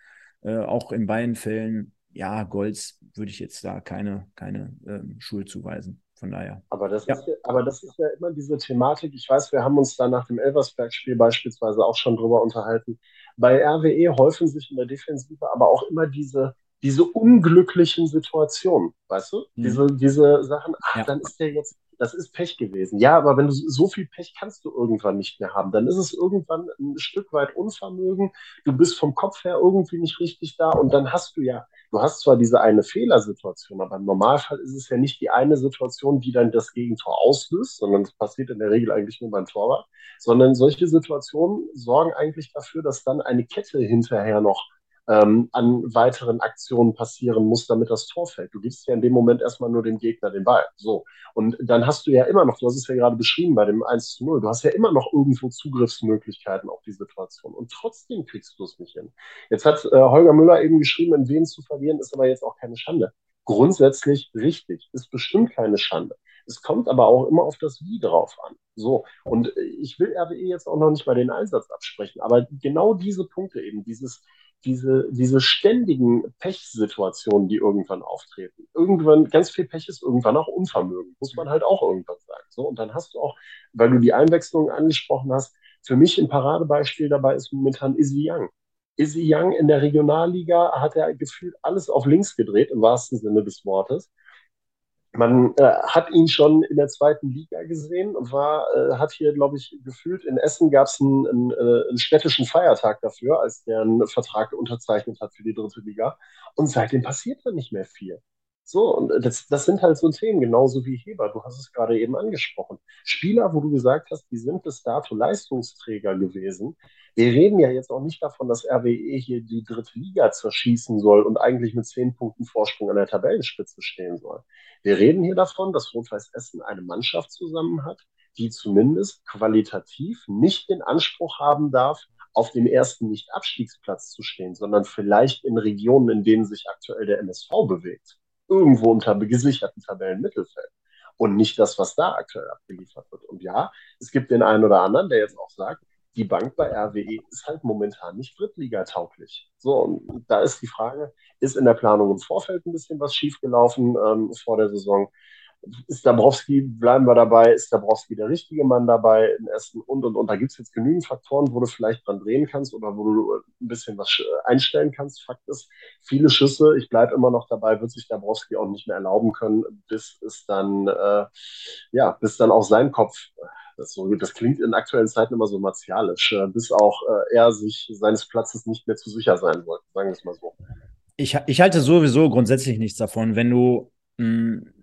Äh, auch in beiden Fällen, ja, Golds würde ich jetzt da keine, keine ähm, Schuld zuweisen. Von daher. Aber das, ja. ist ja, aber das ist ja immer diese Thematik. Ich weiß, wir haben uns da nach dem Elversberg-Spiel beispielsweise auch schon drüber unterhalten bei RWE häufen sich in der Defensive aber auch immer diese, diese unglücklichen Situationen, weißt du? Mhm. Diese, diese Sachen, ach, ja. dann ist der jetzt, das ist Pech gewesen. Ja, aber wenn du so viel Pech kannst du irgendwann nicht mehr haben, dann ist es irgendwann ein Stück weit Unvermögen. Du bist vom Kopf her irgendwie nicht richtig da und dann hast du ja du hast zwar diese eine Fehlersituation, aber im Normalfall ist es ja nicht die eine Situation, die dann das Gegentor auslöst, sondern das passiert in der Regel eigentlich nur beim Torwart, sondern solche Situationen sorgen eigentlich dafür, dass dann eine Kette hinterher noch ähm, an weiteren Aktionen passieren muss, damit das Tor fällt. Du gibst ja in dem Moment erstmal nur dem Gegner den Ball. So. Und dann hast du ja immer noch, du hast es ja gerade beschrieben bei dem 1 zu 0, du hast ja immer noch irgendwo Zugriffsmöglichkeiten auf die Situation. Und trotzdem kriegst du es nicht hin. Jetzt hat äh, Holger Müller eben geschrieben, in wen zu verlieren, ist aber jetzt auch keine Schande. Grundsätzlich richtig, ist bestimmt keine Schande. Es kommt aber auch immer auf das Wie drauf an. So. Und ich will RWE jetzt auch noch nicht mal den Einsatz absprechen, aber genau diese Punkte eben, dieses, diese, diese ständigen Pechsituationen, die irgendwann auftreten. Irgendwann, ganz viel Pech ist irgendwann auch Unvermögen, muss man halt auch irgendwann sagen. So, und dann hast du auch, weil du die Einwechslung angesprochen hast, für mich ein Paradebeispiel dabei ist momentan Izzy Young. Izzy Young in der Regionalliga hat er gefühlt alles auf links gedreht, im wahrsten Sinne des Wortes man äh, hat ihn schon in der zweiten Liga gesehen und war, äh, hat hier, glaube ich, gefühlt, in Essen gab es einen, einen, äh, einen, städtischen Feiertag dafür, als der einen Vertrag unterzeichnet hat für die dritte Liga. Und seitdem passiert da nicht mehr viel. So, und das, das sind halt so Themen, genauso wie Heber. Du hast es gerade eben angesprochen. Spieler, wo du gesagt hast, die sind bis dato Leistungsträger gewesen. Wir reden ja jetzt auch nicht davon, dass RWE hier die dritte Liga zerschießen soll und eigentlich mit zehn Punkten Vorsprung an der Tabellenspitze stehen soll. Wir reden hier davon, dass Rot-Weiß Essen eine Mannschaft zusammen hat, die zumindest qualitativ nicht den Anspruch haben darf, auf dem ersten Nicht-Abstiegsplatz zu stehen, sondern vielleicht in Regionen, in denen sich aktuell der MSV bewegt irgendwo unter gesicherten Tabellenmittelfeld und nicht das, was da aktuell abgeliefert wird. Und ja, es gibt den einen oder anderen, der jetzt auch sagt, die Bank bei RWE ist halt momentan nicht Drittliga-tauglich. So, und da ist die Frage, ist in der Planung im Vorfeld ein bisschen was schiefgelaufen ähm, vor der Saison? Ist Dabrowski, bleiben wir dabei, ist Dabrowski der richtige Mann dabei im ersten und und und. Da gibt es jetzt genügend Faktoren, wo du vielleicht dran drehen kannst oder wo du ein bisschen was äh, einstellen kannst. Fakt ist, viele Schüsse, ich bleibe immer noch dabei, wird sich Dabrowski auch nicht mehr erlauben können, bis es dann, äh, ja, bis dann auch sein Kopf, das, so, das klingt in aktuellen Zeiten immer so martialisch, äh, bis auch äh, er sich seines Platzes nicht mehr zu sicher sein wollte, sagen wir es mal so. Ich, ich halte sowieso grundsätzlich nichts davon, wenn du mh, hm,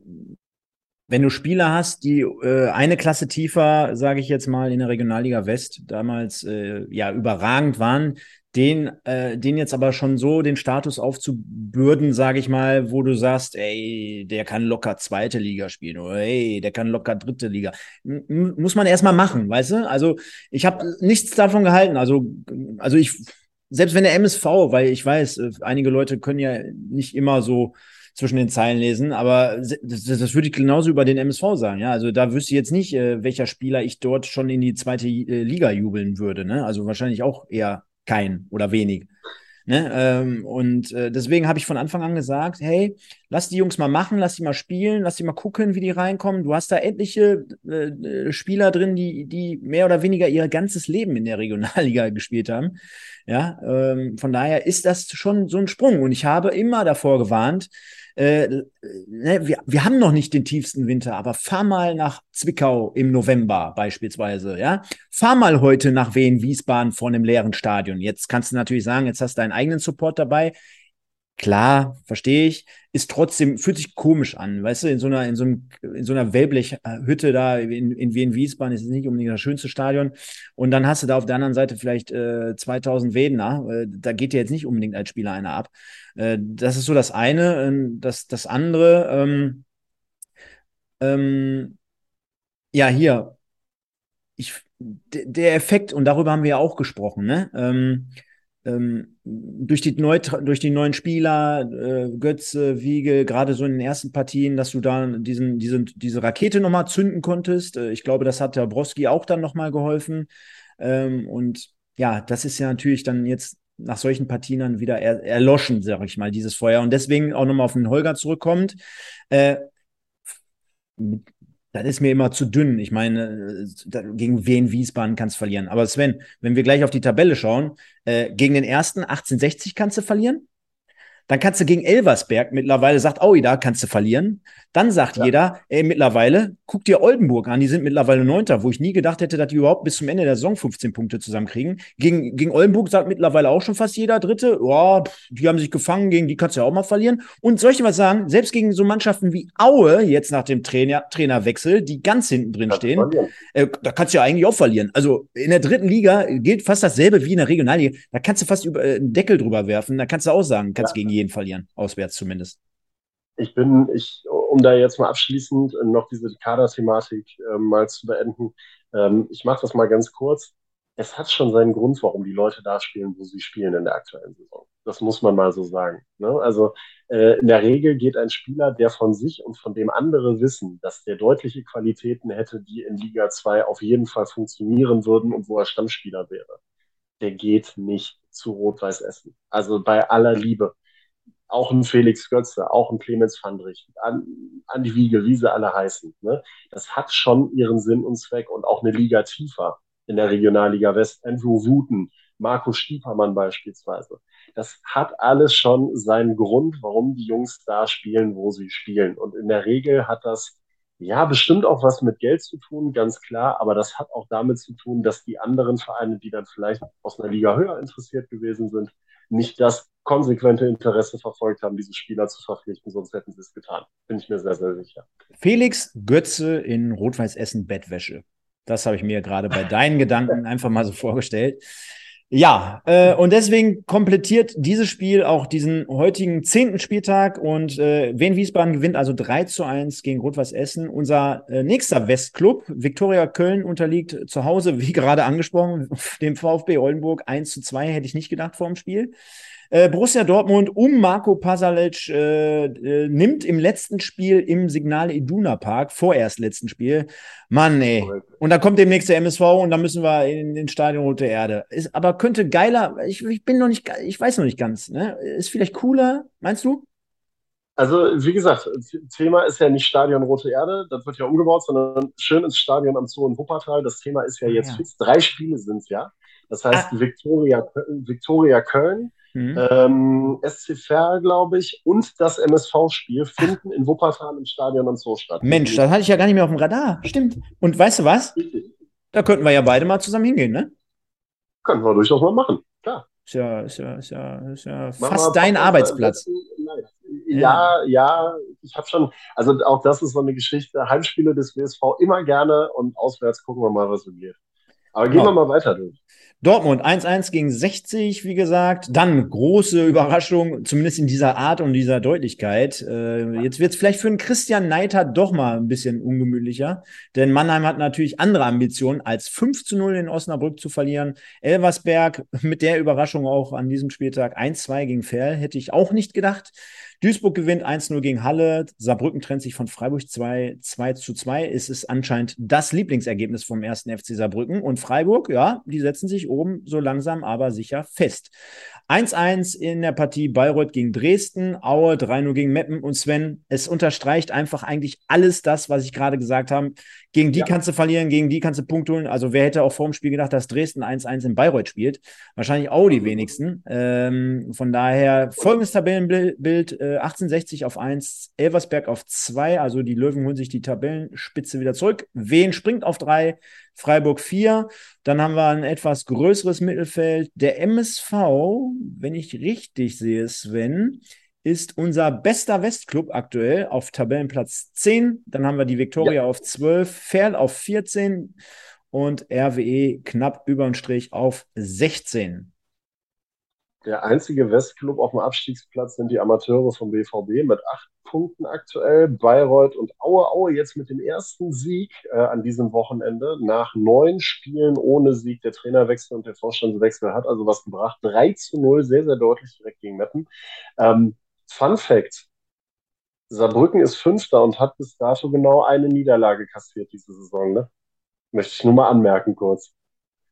wenn du Spieler hast, die äh, eine Klasse tiefer, sage ich jetzt mal, in der Regionalliga West damals äh, ja überragend waren, den, äh, den jetzt aber schon so den Status aufzubürden, sage ich mal, wo du sagst, ey, der kann locker zweite Liga spielen oder ey, der kann locker dritte Liga. M muss man erstmal machen, weißt du? Also ich habe nichts davon gehalten. Also, also ich, selbst wenn der MSV, weil ich weiß, äh, einige Leute können ja nicht immer so zwischen den Zeilen lesen, aber das, das würde ich genauso über den MSV sagen. Ja, also da wüsste ich jetzt nicht, äh, welcher Spieler ich dort schon in die zweite äh, Liga jubeln würde. Ne? Also wahrscheinlich auch eher kein oder wenig. Ne? Ähm, und äh, deswegen habe ich von Anfang an gesagt, hey, lass die Jungs mal machen, lass die mal spielen, lass die mal gucken, wie die reinkommen. Du hast da etliche äh, äh Spieler drin, die, die mehr oder weniger ihr ganzes Leben in der Regionalliga gespielt haben. Ja, ähm, von daher ist das schon so ein Sprung. Und ich habe immer davor gewarnt, äh, ne, wir, wir haben noch nicht den tiefsten Winter, aber fahr mal nach Zwickau im November beispielsweise, ja. Fahr mal heute nach Wien-Wiesbaden vor einem leeren Stadion. Jetzt kannst du natürlich sagen, jetzt hast du deinen eigenen Support dabei. Klar, verstehe ich, ist trotzdem, fühlt sich komisch an, weißt du, in so einer, in so, einem, in so einer Wellblechhütte da in, in Wien-Wiesbaden ist es nicht unbedingt das schönste Stadion. Und dann hast du da auf der anderen Seite vielleicht äh, 2000 Wedner, äh, da geht dir jetzt nicht unbedingt als Spieler einer ab. Äh, das ist so das eine. Ähm, das, das andere, ähm, ähm, ja, hier, ich, der Effekt, und darüber haben wir ja auch gesprochen, ne? Ähm, ähm, durch, die neu, durch die neuen Spieler, äh, Götze, Wiege, gerade so in den ersten Partien, dass du da diesen, diesen, diese Rakete nochmal zünden konntest. Äh, ich glaube, das hat der Broski auch dann nochmal geholfen. Ähm, und ja, das ist ja natürlich dann jetzt nach solchen Partien dann wieder er, erloschen, sag ich mal, dieses Feuer. Und deswegen auch nochmal auf den Holger zurückkommt. Äh, das ist mir immer zu dünn. Ich meine, äh, gegen wen Wiesbaden kannst du verlieren. Aber Sven, wenn wir gleich auf die Tabelle schauen, äh, gegen den ersten 1860 kannst du verlieren. Dann kannst du gegen Elversberg mittlerweile, sagt Aui, da kannst du verlieren. Dann sagt ja. jeder, ey, mittlerweile, guck dir Oldenburg an, die sind mittlerweile Neunter, wo ich nie gedacht hätte, dass die überhaupt bis zum Ende der Saison 15 Punkte zusammenkriegen. Gegen, gegen Oldenburg sagt mittlerweile auch schon fast jeder Dritte, ja, die haben sich gefangen, gegen die kannst du ja auch mal verlieren. Und soll ich dir was sagen, selbst gegen so Mannschaften wie Aue, jetzt nach dem Trainer, Trainerwechsel, die ganz hinten drin stehen, äh, da kannst du ja eigentlich auch verlieren. Also in der dritten Liga gilt fast dasselbe wie in der Regionalliga. Da kannst du fast über, äh, einen Deckel drüber werfen, da kannst du auch sagen, kannst ja. gegen jeden verlieren, auswärts zumindest. Ich bin, ich, um da jetzt mal abschließend noch diese Kader-Thematik äh, mal zu beenden, ähm, ich mache das mal ganz kurz. Es hat schon seinen Grund, warum die Leute da spielen, wo sie spielen in der aktuellen Saison. Das muss man mal so sagen. Ne? Also äh, in der Regel geht ein Spieler, der von sich und von dem andere wissen, dass der deutliche Qualitäten hätte, die in Liga 2 auf jeden Fall funktionieren würden und wo er Stammspieler wäre, der geht nicht zu Rot-Weiß Essen. Also bei aller Liebe auch ein Felix Götze, auch ein Clemens Fandrich, an, an die Wiege, wie sie alle heißen. Ne? Das hat schon ihren Sinn und Zweck und auch eine Liga tiefer in der Regionalliga West. Andrew Wooten, Marco Stiepermann beispielsweise. Das hat alles schon seinen Grund, warum die Jungs da spielen, wo sie spielen. Und in der Regel hat das ja bestimmt auch was mit Geld zu tun, ganz klar, aber das hat auch damit zu tun, dass die anderen Vereine, die dann vielleicht aus einer Liga höher interessiert gewesen sind, nicht das konsequente Interesse verfolgt haben, diese Spieler zu verpflichten, sonst hätten sie es getan. Bin ich mir sehr, sehr sicher. Felix Götze in Rot-Weiß Essen Bettwäsche. Das habe ich mir gerade bei deinen Gedanken einfach mal so vorgestellt. Ja, äh, und deswegen komplettiert dieses Spiel auch diesen heutigen zehnten Spieltag und äh, Wien Wiesbaden gewinnt also 3 zu 1 gegen Rot-Weiß Essen. Unser äh, nächster Westclub, Viktoria Köln, unterliegt zu Hause, wie gerade angesprochen, dem VfB Oldenburg 1 zu 2, hätte ich nicht gedacht vor dem Spiel. Äh, Borussia Dortmund um Marco Pasalic äh, äh, nimmt im letzten Spiel im Signal Iduna Park, vorerst letzten Spiel, Mann, ey, Und dann kommt demnächst der MSV und dann müssen wir in den Stadion Rote Erde. Ist, aber könnte geiler, ich, ich bin noch nicht, ich weiß noch nicht ganz, ne? Ist vielleicht cooler, meinst du? Also, wie gesagt, Thema ist ja nicht Stadion Rote Erde, das wird ja umgebaut, sondern schön ins Stadion am Zoo in Wuppertal. Das Thema ist ja jetzt ja. fix. Drei Spiele sind es ja. Das heißt, ah. Victoria, Victoria Köln, mhm. ähm, SC Verl, glaube ich, und das MSV-Spiel finden in Wuppertal im Stadion am Zoo statt. Mensch, das hatte ich ja gar nicht mehr auf dem Radar. Stimmt. Und weißt du was? Da könnten wir ja beide mal zusammen hingehen, ne? Können wir durchaus mal machen, klar. Ist ja, ist ja, ist ja, ist ja fast dein Arbeitsplatz. Ja, ja, ich habe schon, also auch das ist so eine Geschichte. Heimspiele des WSV immer gerne und auswärts gucken wir mal, was so geht. Aber gehen genau. wir mal weiter durch. Dortmund 1-1 gegen 60, wie gesagt. Dann große Überraschung, zumindest in dieser Art und dieser Deutlichkeit. Äh, jetzt wird es vielleicht für einen Christian Neiter doch mal ein bisschen ungemütlicher, denn Mannheim hat natürlich andere Ambitionen, als 5 zu 0 in Osnabrück zu verlieren. Elversberg mit der Überraschung auch an diesem Spieltag 1-2 gegen Ferl, hätte ich auch nicht gedacht. Duisburg gewinnt 1-0 gegen Halle. Saarbrücken trennt sich von Freiburg 2, 2 zu 2. Es ist anscheinend das Lieblingsergebnis vom ersten FC Saarbrücken. Und Freiburg, ja, die setzen sich oben so langsam aber sicher fest. 1-1 in der Partie Bayreuth gegen Dresden, Aue 3-0 gegen Meppen und Sven. Es unterstreicht einfach eigentlich alles das, was ich gerade gesagt habe. Gegen die ja. kannst du verlieren, gegen die kannst du Punkt holen. Also wer hätte auch vor dem Spiel gedacht, dass Dresden 1-1 in Bayreuth spielt? Wahrscheinlich auch die wenigsten. Ähm, von daher folgendes Tabellenbild, äh, 1860 auf 1, Elversberg auf 2, also die Löwen holen sich die Tabellenspitze wieder zurück. Wien springt auf 3, Freiburg 4. Dann haben wir ein etwas größeres Mittelfeld. Der MSV, wenn ich richtig sehe, Sven, ist unser bester Westclub aktuell auf Tabellenplatz 10. Dann haben wir die Viktoria ja. auf 12, Ferl auf 14 und RWE knapp über den Strich auf 16. Der einzige Westclub auf dem Abstiegsplatz sind die Amateure vom BVB mit acht Punkten aktuell. Bayreuth und Aue. Aue jetzt mit dem ersten Sieg äh, an diesem Wochenende nach neun Spielen ohne Sieg. Der Trainerwechsel und der Vorstandswechsel hat also was gebracht. 3 zu 0, sehr, sehr deutlich direkt gegen Meppen. Ähm, Fun Fact. Saarbrücken ist Fünfter und hat bis dato genau eine Niederlage kassiert diese Saison. Ne? Möchte ich nur mal anmerken kurz.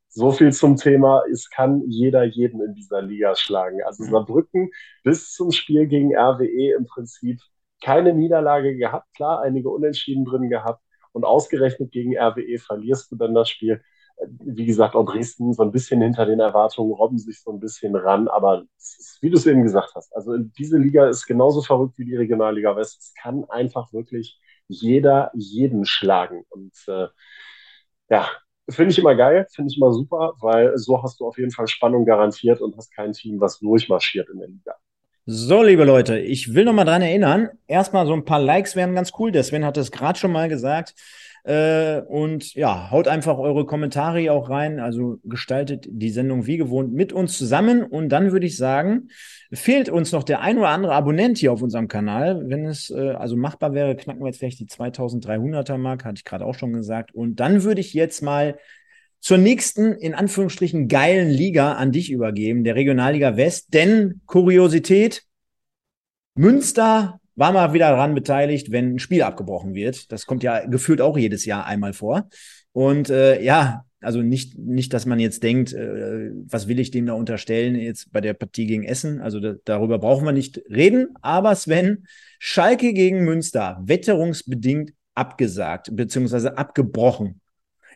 So viel zum Thema, es kann jeder jeden in dieser Liga schlagen. Also mhm. Saarbrücken bis zum Spiel gegen RWE im Prinzip keine Niederlage gehabt, klar, einige Unentschieden drin gehabt und ausgerechnet gegen RWE verlierst du dann das Spiel. Wie gesagt, auch Dresden so ein bisschen hinter den Erwartungen, robben sich so ein bisschen ran, aber ist, wie du es eben gesagt hast, also diese Liga ist genauso verrückt wie die Regionalliga West. Es kann einfach wirklich jeder jeden schlagen und äh, ja, Finde ich immer geil, finde ich immer super, weil so hast du auf jeden Fall Spannung garantiert und hast kein Team, was durchmarschiert in der Liga. So, liebe Leute, ich will noch mal dran erinnern. Erstmal so ein paar Likes wären ganz cool. Der Sven hat es gerade schon mal gesagt. Äh, und ja, haut einfach eure Kommentare auch rein. Also gestaltet die Sendung wie gewohnt mit uns zusammen. Und dann würde ich sagen, fehlt uns noch der ein oder andere Abonnent hier auf unserem Kanal. Wenn es äh, also machbar wäre, knacken wir jetzt vielleicht die 2300er Mark, hatte ich gerade auch schon gesagt. Und dann würde ich jetzt mal zur nächsten, in Anführungsstrichen, geilen Liga an dich übergeben, der Regionalliga West. Denn Kuriosität, Münster war mal wieder daran beteiligt, wenn ein Spiel abgebrochen wird. Das kommt ja gefühlt auch jedes Jahr einmal vor. Und äh, ja, also nicht, nicht, dass man jetzt denkt, äh, was will ich dem da unterstellen jetzt bei der Partie gegen Essen. Also da, darüber brauchen wir nicht reden. Aber Sven, Schalke gegen Münster, wetterungsbedingt abgesagt, beziehungsweise abgebrochen.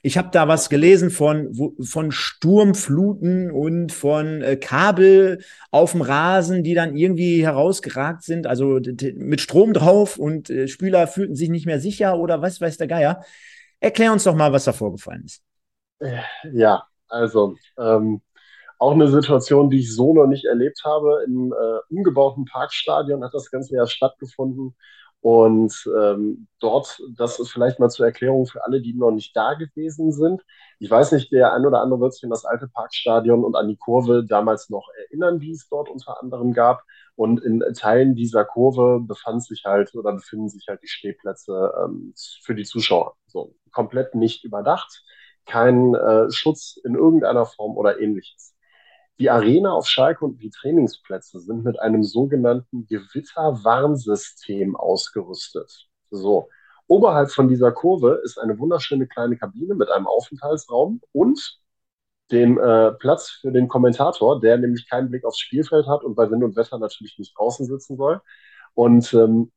Ich habe da was gelesen von, von Sturmfluten und von äh, Kabel auf dem Rasen, die dann irgendwie herausgeragt sind, also mit Strom drauf und äh, Spieler fühlten sich nicht mehr sicher oder was weiß der Geier. Erklär uns doch mal, was da vorgefallen ist. Ja, also ähm, auch eine Situation, die ich so noch nicht erlebt habe. Im äh, umgebauten Parkstadion hat das Ganze ja stattgefunden. Und ähm, dort, das ist vielleicht mal zur Erklärung für alle, die noch nicht da gewesen sind. Ich weiß nicht, der ein oder andere wird sich an das alte Parkstadion und an die Kurve damals noch erinnern, die es dort unter anderem gab. Und in Teilen dieser Kurve befand sich halt oder befinden sich halt die Stehplätze ähm, für die Zuschauer. So komplett nicht überdacht, kein äh, Schutz in irgendeiner Form oder ähnliches. Die Arena auf Schalke und die Trainingsplätze sind mit einem sogenannten Gewitterwarnsystem ausgerüstet. So. oberhalb von dieser Kurve ist eine wunderschöne kleine Kabine mit einem Aufenthaltsraum und dem äh, Platz für den Kommentator, der nämlich keinen Blick aufs Spielfeld hat und bei Wind und Wetter natürlich nicht draußen sitzen soll. Und ähm,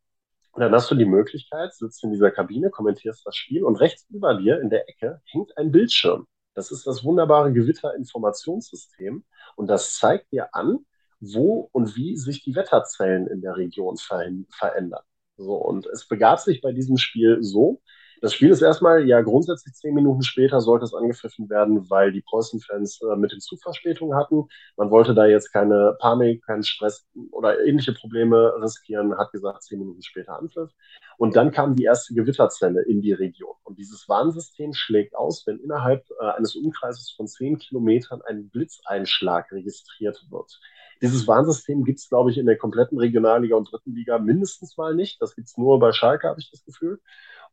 dann hast du die Möglichkeit, sitzt in dieser Kabine, kommentierst das Spiel und rechts über dir in der Ecke hängt ein Bildschirm. Das ist das wunderbare Gewitterinformationssystem und das zeigt dir an, wo und wie sich die Wetterzellen in der Region ver verändern. So, und es begab sich bei diesem Spiel so, das Spiel ist erstmal, ja, grundsätzlich zehn Minuten später sollte es angepfiffen werden, weil die Preußen-Fans äh, mit dem Zug Verspätung hatten. Man wollte da jetzt keine Panik, keinen Stress oder ähnliche Probleme riskieren, hat gesagt, zehn Minuten später Anpfiff. Und dann kam die erste Gewitterzelle in die Region. Und dieses Warnsystem schlägt aus, wenn innerhalb äh, eines Umkreises von zehn Kilometern ein Blitzeinschlag registriert wird. Dieses Warnsystem gibt es, glaube ich, in der kompletten Regionalliga und dritten Liga mindestens mal nicht. Das gibt es nur bei Schalke, habe ich das Gefühl.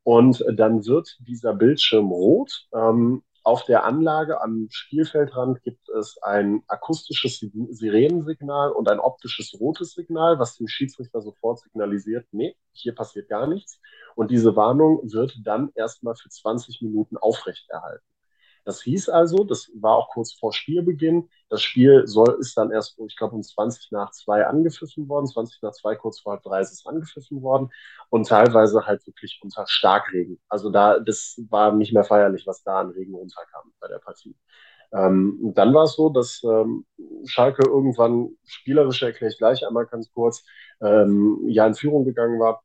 Und dann wird dieser Bildschirm rot. Ähm, auf der Anlage am Spielfeldrand gibt es ein akustisches Sirenensignal und ein optisches rotes Signal, was dem Schiedsrichter sofort signalisiert, nee, hier passiert gar nichts. Und diese Warnung wird dann erstmal für 20 Minuten aufrechterhalten. Das hieß also, das war auch kurz vor Spielbeginn, das Spiel soll, ist dann erst, ich glaube, um 20 nach 2 angepfiffen worden, 20 nach 2, kurz vor halb 3 ist es angepfiffen worden und teilweise halt wirklich unter Starkregen. Also da, das war nicht mehr feierlich, was da an Regen runterkam bei der Partie. Ähm, und dann war es so, dass ähm, Schalke irgendwann, spielerisch erkläre ich gleich einmal ganz kurz, ähm, ja in Führung gegangen war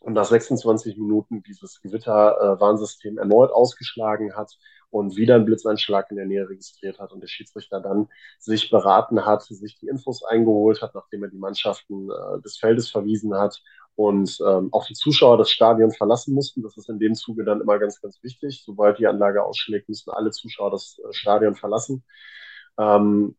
und nach 26 Minuten dieses Gewitterwarnsystem erneut ausgeschlagen hat und wieder einen Blitzeinschlag in der Nähe registriert hat und der Schiedsrichter dann sich beraten hat, sich die Infos eingeholt hat, nachdem er die Mannschaften äh, des Feldes verwiesen hat und ähm, auch die Zuschauer das Stadion verlassen mussten. Das ist in dem Zuge dann immer ganz, ganz wichtig. Sobald die Anlage ausschlägt, müssen alle Zuschauer das äh, Stadion verlassen. Ähm,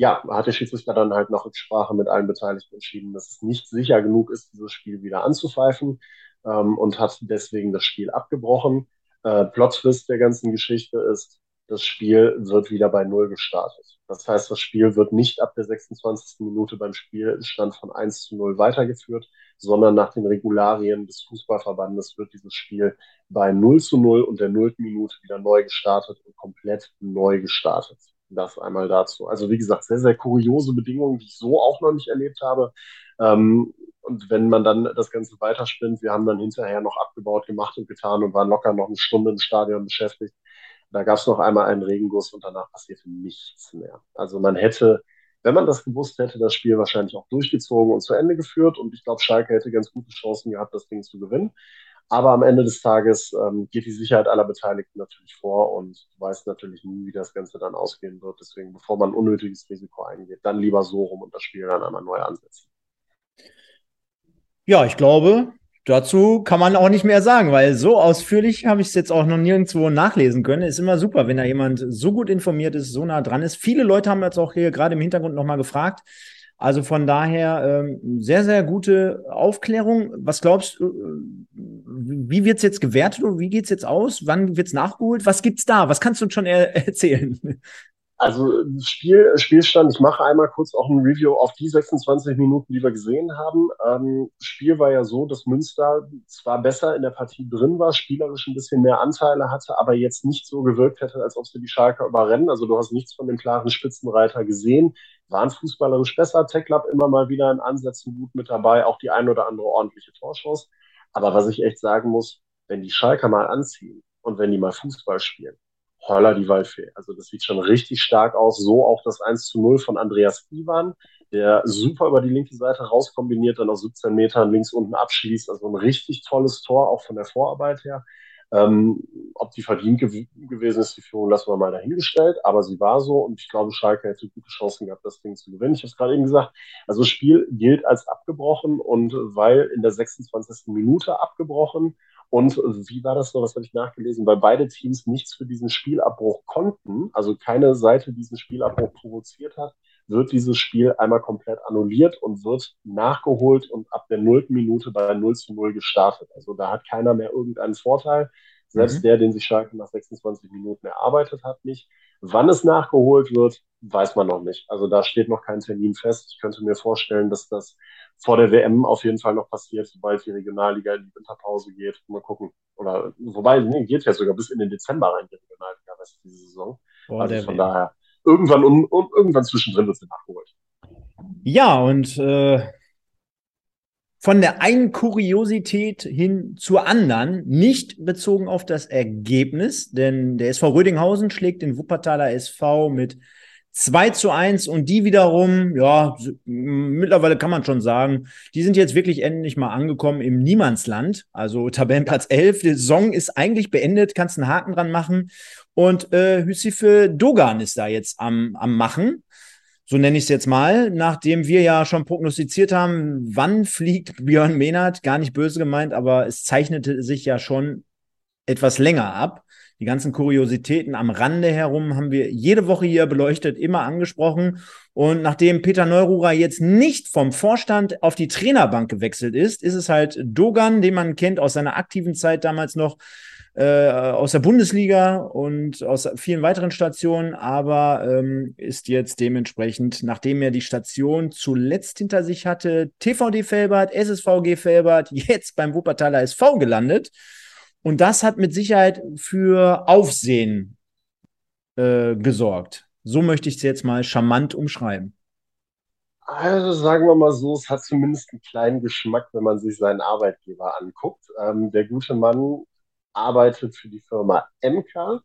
ja, hat der Schiedsrichter dann halt nach Rücksprache mit allen Beteiligten entschieden, dass es nicht sicher genug ist, dieses Spiel wieder anzupfeifen ähm, und hat deswegen das Spiel abgebrochen. Äh, Plot-Twist der ganzen Geschichte ist, das Spiel wird wieder bei Null gestartet. Das heißt, das Spiel wird nicht ab der 26. Minute beim Spielstand von 1 zu 0 weitergeführt, sondern nach den Regularien des Fußballverbandes wird dieses Spiel bei 0 zu 0 und der 0. Minute wieder neu gestartet und komplett neu gestartet. Das einmal dazu. Also wie gesagt, sehr, sehr kuriose Bedingungen, die ich so auch noch nicht erlebt habe. Ähm, und wenn man dann das Ganze weiterspinnt, wir haben dann hinterher noch abgebaut, gemacht und getan und waren locker noch eine Stunde im Stadion beschäftigt. Da gab es noch einmal einen Regenguss und danach passierte nichts mehr. Also man hätte, wenn man das gewusst hätte, das Spiel wahrscheinlich auch durchgezogen und zu Ende geführt. Und ich glaube, Schalke hätte ganz gute Chancen gehabt, das Ding zu gewinnen. Aber am Ende des Tages ähm, geht die Sicherheit aller Beteiligten natürlich vor und du weißt natürlich nie, wie das Ganze dann ausgehen wird. Deswegen, bevor man unnötiges Risiko eingeht, dann lieber so rum und das Spiel dann einmal neu ansetzen. Ja, ich glaube, dazu kann man auch nicht mehr sagen, weil so ausführlich habe ich es jetzt auch noch nirgendwo nachlesen können. Ist immer super, wenn da jemand so gut informiert ist, so nah dran ist. Viele Leute haben jetzt auch hier gerade im Hintergrund nochmal gefragt. Also von daher ähm, sehr, sehr gute Aufklärung. Was glaubst du, äh, wie wird es jetzt gewertet und wie geht es jetzt aus? Wann wird es nachgeholt? Was gibt's da? Was kannst du uns schon er erzählen? Also Spiel, Spielstand, ich mache einmal kurz auch ein Review auf die 26 Minuten, die wir gesehen haben. Ähm, Spiel war ja so, dass Münster zwar besser in der Partie drin war, spielerisch ein bisschen mehr Anteile hatte, aber jetzt nicht so gewirkt hätte, als ob sie die Schalker überrennen. Also du hast nichts von dem klaren Spitzenreiter gesehen. Waren fußballerisch besser. Tech Club immer mal wieder in Ansätzen gut mit dabei, auch die ein oder andere ordentliche Torschance. Aber was ich echt sagen muss, wenn die Schalker mal anziehen und wenn die mal Fußball spielen, holla die Waldfee. Also das sieht schon richtig stark aus. So auch das 1 zu 0 von Andreas Ivan, der super über die linke Seite rauskombiniert, dann aus 17 Metern links unten abschließt. Also ein richtig tolles Tor, auch von der Vorarbeit her. Ähm, ob die verdient gew gewesen ist, die Führung lassen wir mal dahingestellt, aber sie war so und ich glaube, Schalke hätte gute Chancen gehabt, das Ding zu gewinnen. Ich habe es gerade eben gesagt, also das Spiel gilt als abgebrochen und weil in der 26. Minute abgebrochen und wie war das noch, was habe ich nachgelesen, weil beide Teams nichts für diesen Spielabbruch konnten, also keine Seite diesen Spielabbruch provoziert hat, wird dieses Spiel einmal komplett annulliert und wird nachgeholt und ab der nullten Minute bei 0 zu 0 gestartet. Also da hat keiner mehr irgendeinen Vorteil. Selbst mhm. der, den sich Schalke nach 26 Minuten erarbeitet hat, nicht. Wann es nachgeholt wird, weiß man noch nicht. Also da steht noch kein Termin fest. Ich könnte mir vorstellen, dass das vor der WM auf jeden Fall noch passiert, sobald die Regionalliga in die Winterpause geht. Mal gucken. Oder wobei, nee, geht ja sogar bis in den Dezember rein, die Regionalliga, Rest diese Saison. Oh, also von WM. daher, irgendwann, um, um, irgendwann zwischendrin wird sie nachgeholt. Ja, und äh, von der einen Kuriosität hin zur anderen, nicht bezogen auf das Ergebnis, denn der SV Rödinghausen schlägt den Wuppertaler SV mit 2 zu 1 und die wiederum, ja, mittlerweile kann man schon sagen, die sind jetzt wirklich endlich mal angekommen im Niemandsland. Also Tabellenplatz 11, die Saison ist eigentlich beendet, kannst einen Haken dran machen. Und äh, Hüsife Dogan ist da jetzt am, am Machen so nenne ich es jetzt mal, nachdem wir ja schon prognostiziert haben, wann fliegt Björn Mehnert, gar nicht böse gemeint, aber es zeichnete sich ja schon etwas länger ab. Die ganzen Kuriositäten am Rande herum haben wir jede Woche hier beleuchtet, immer angesprochen. Und nachdem Peter Neururer jetzt nicht vom Vorstand auf die Trainerbank gewechselt ist, ist es halt Dogan, den man kennt aus seiner aktiven Zeit damals noch, äh, aus der Bundesliga und aus vielen weiteren Stationen, aber ähm, ist jetzt dementsprechend, nachdem er die Station zuletzt hinter sich hatte, TVD Felbert, SSVG Felbert, jetzt beim Wuppertaler SV gelandet. Und das hat mit Sicherheit für Aufsehen äh, gesorgt. So möchte ich es jetzt mal charmant umschreiben. Also sagen wir mal so, es hat zumindest einen kleinen Geschmack, wenn man sich seinen Arbeitgeber anguckt. Ähm, der gute Mann arbeitet für die Firma MK,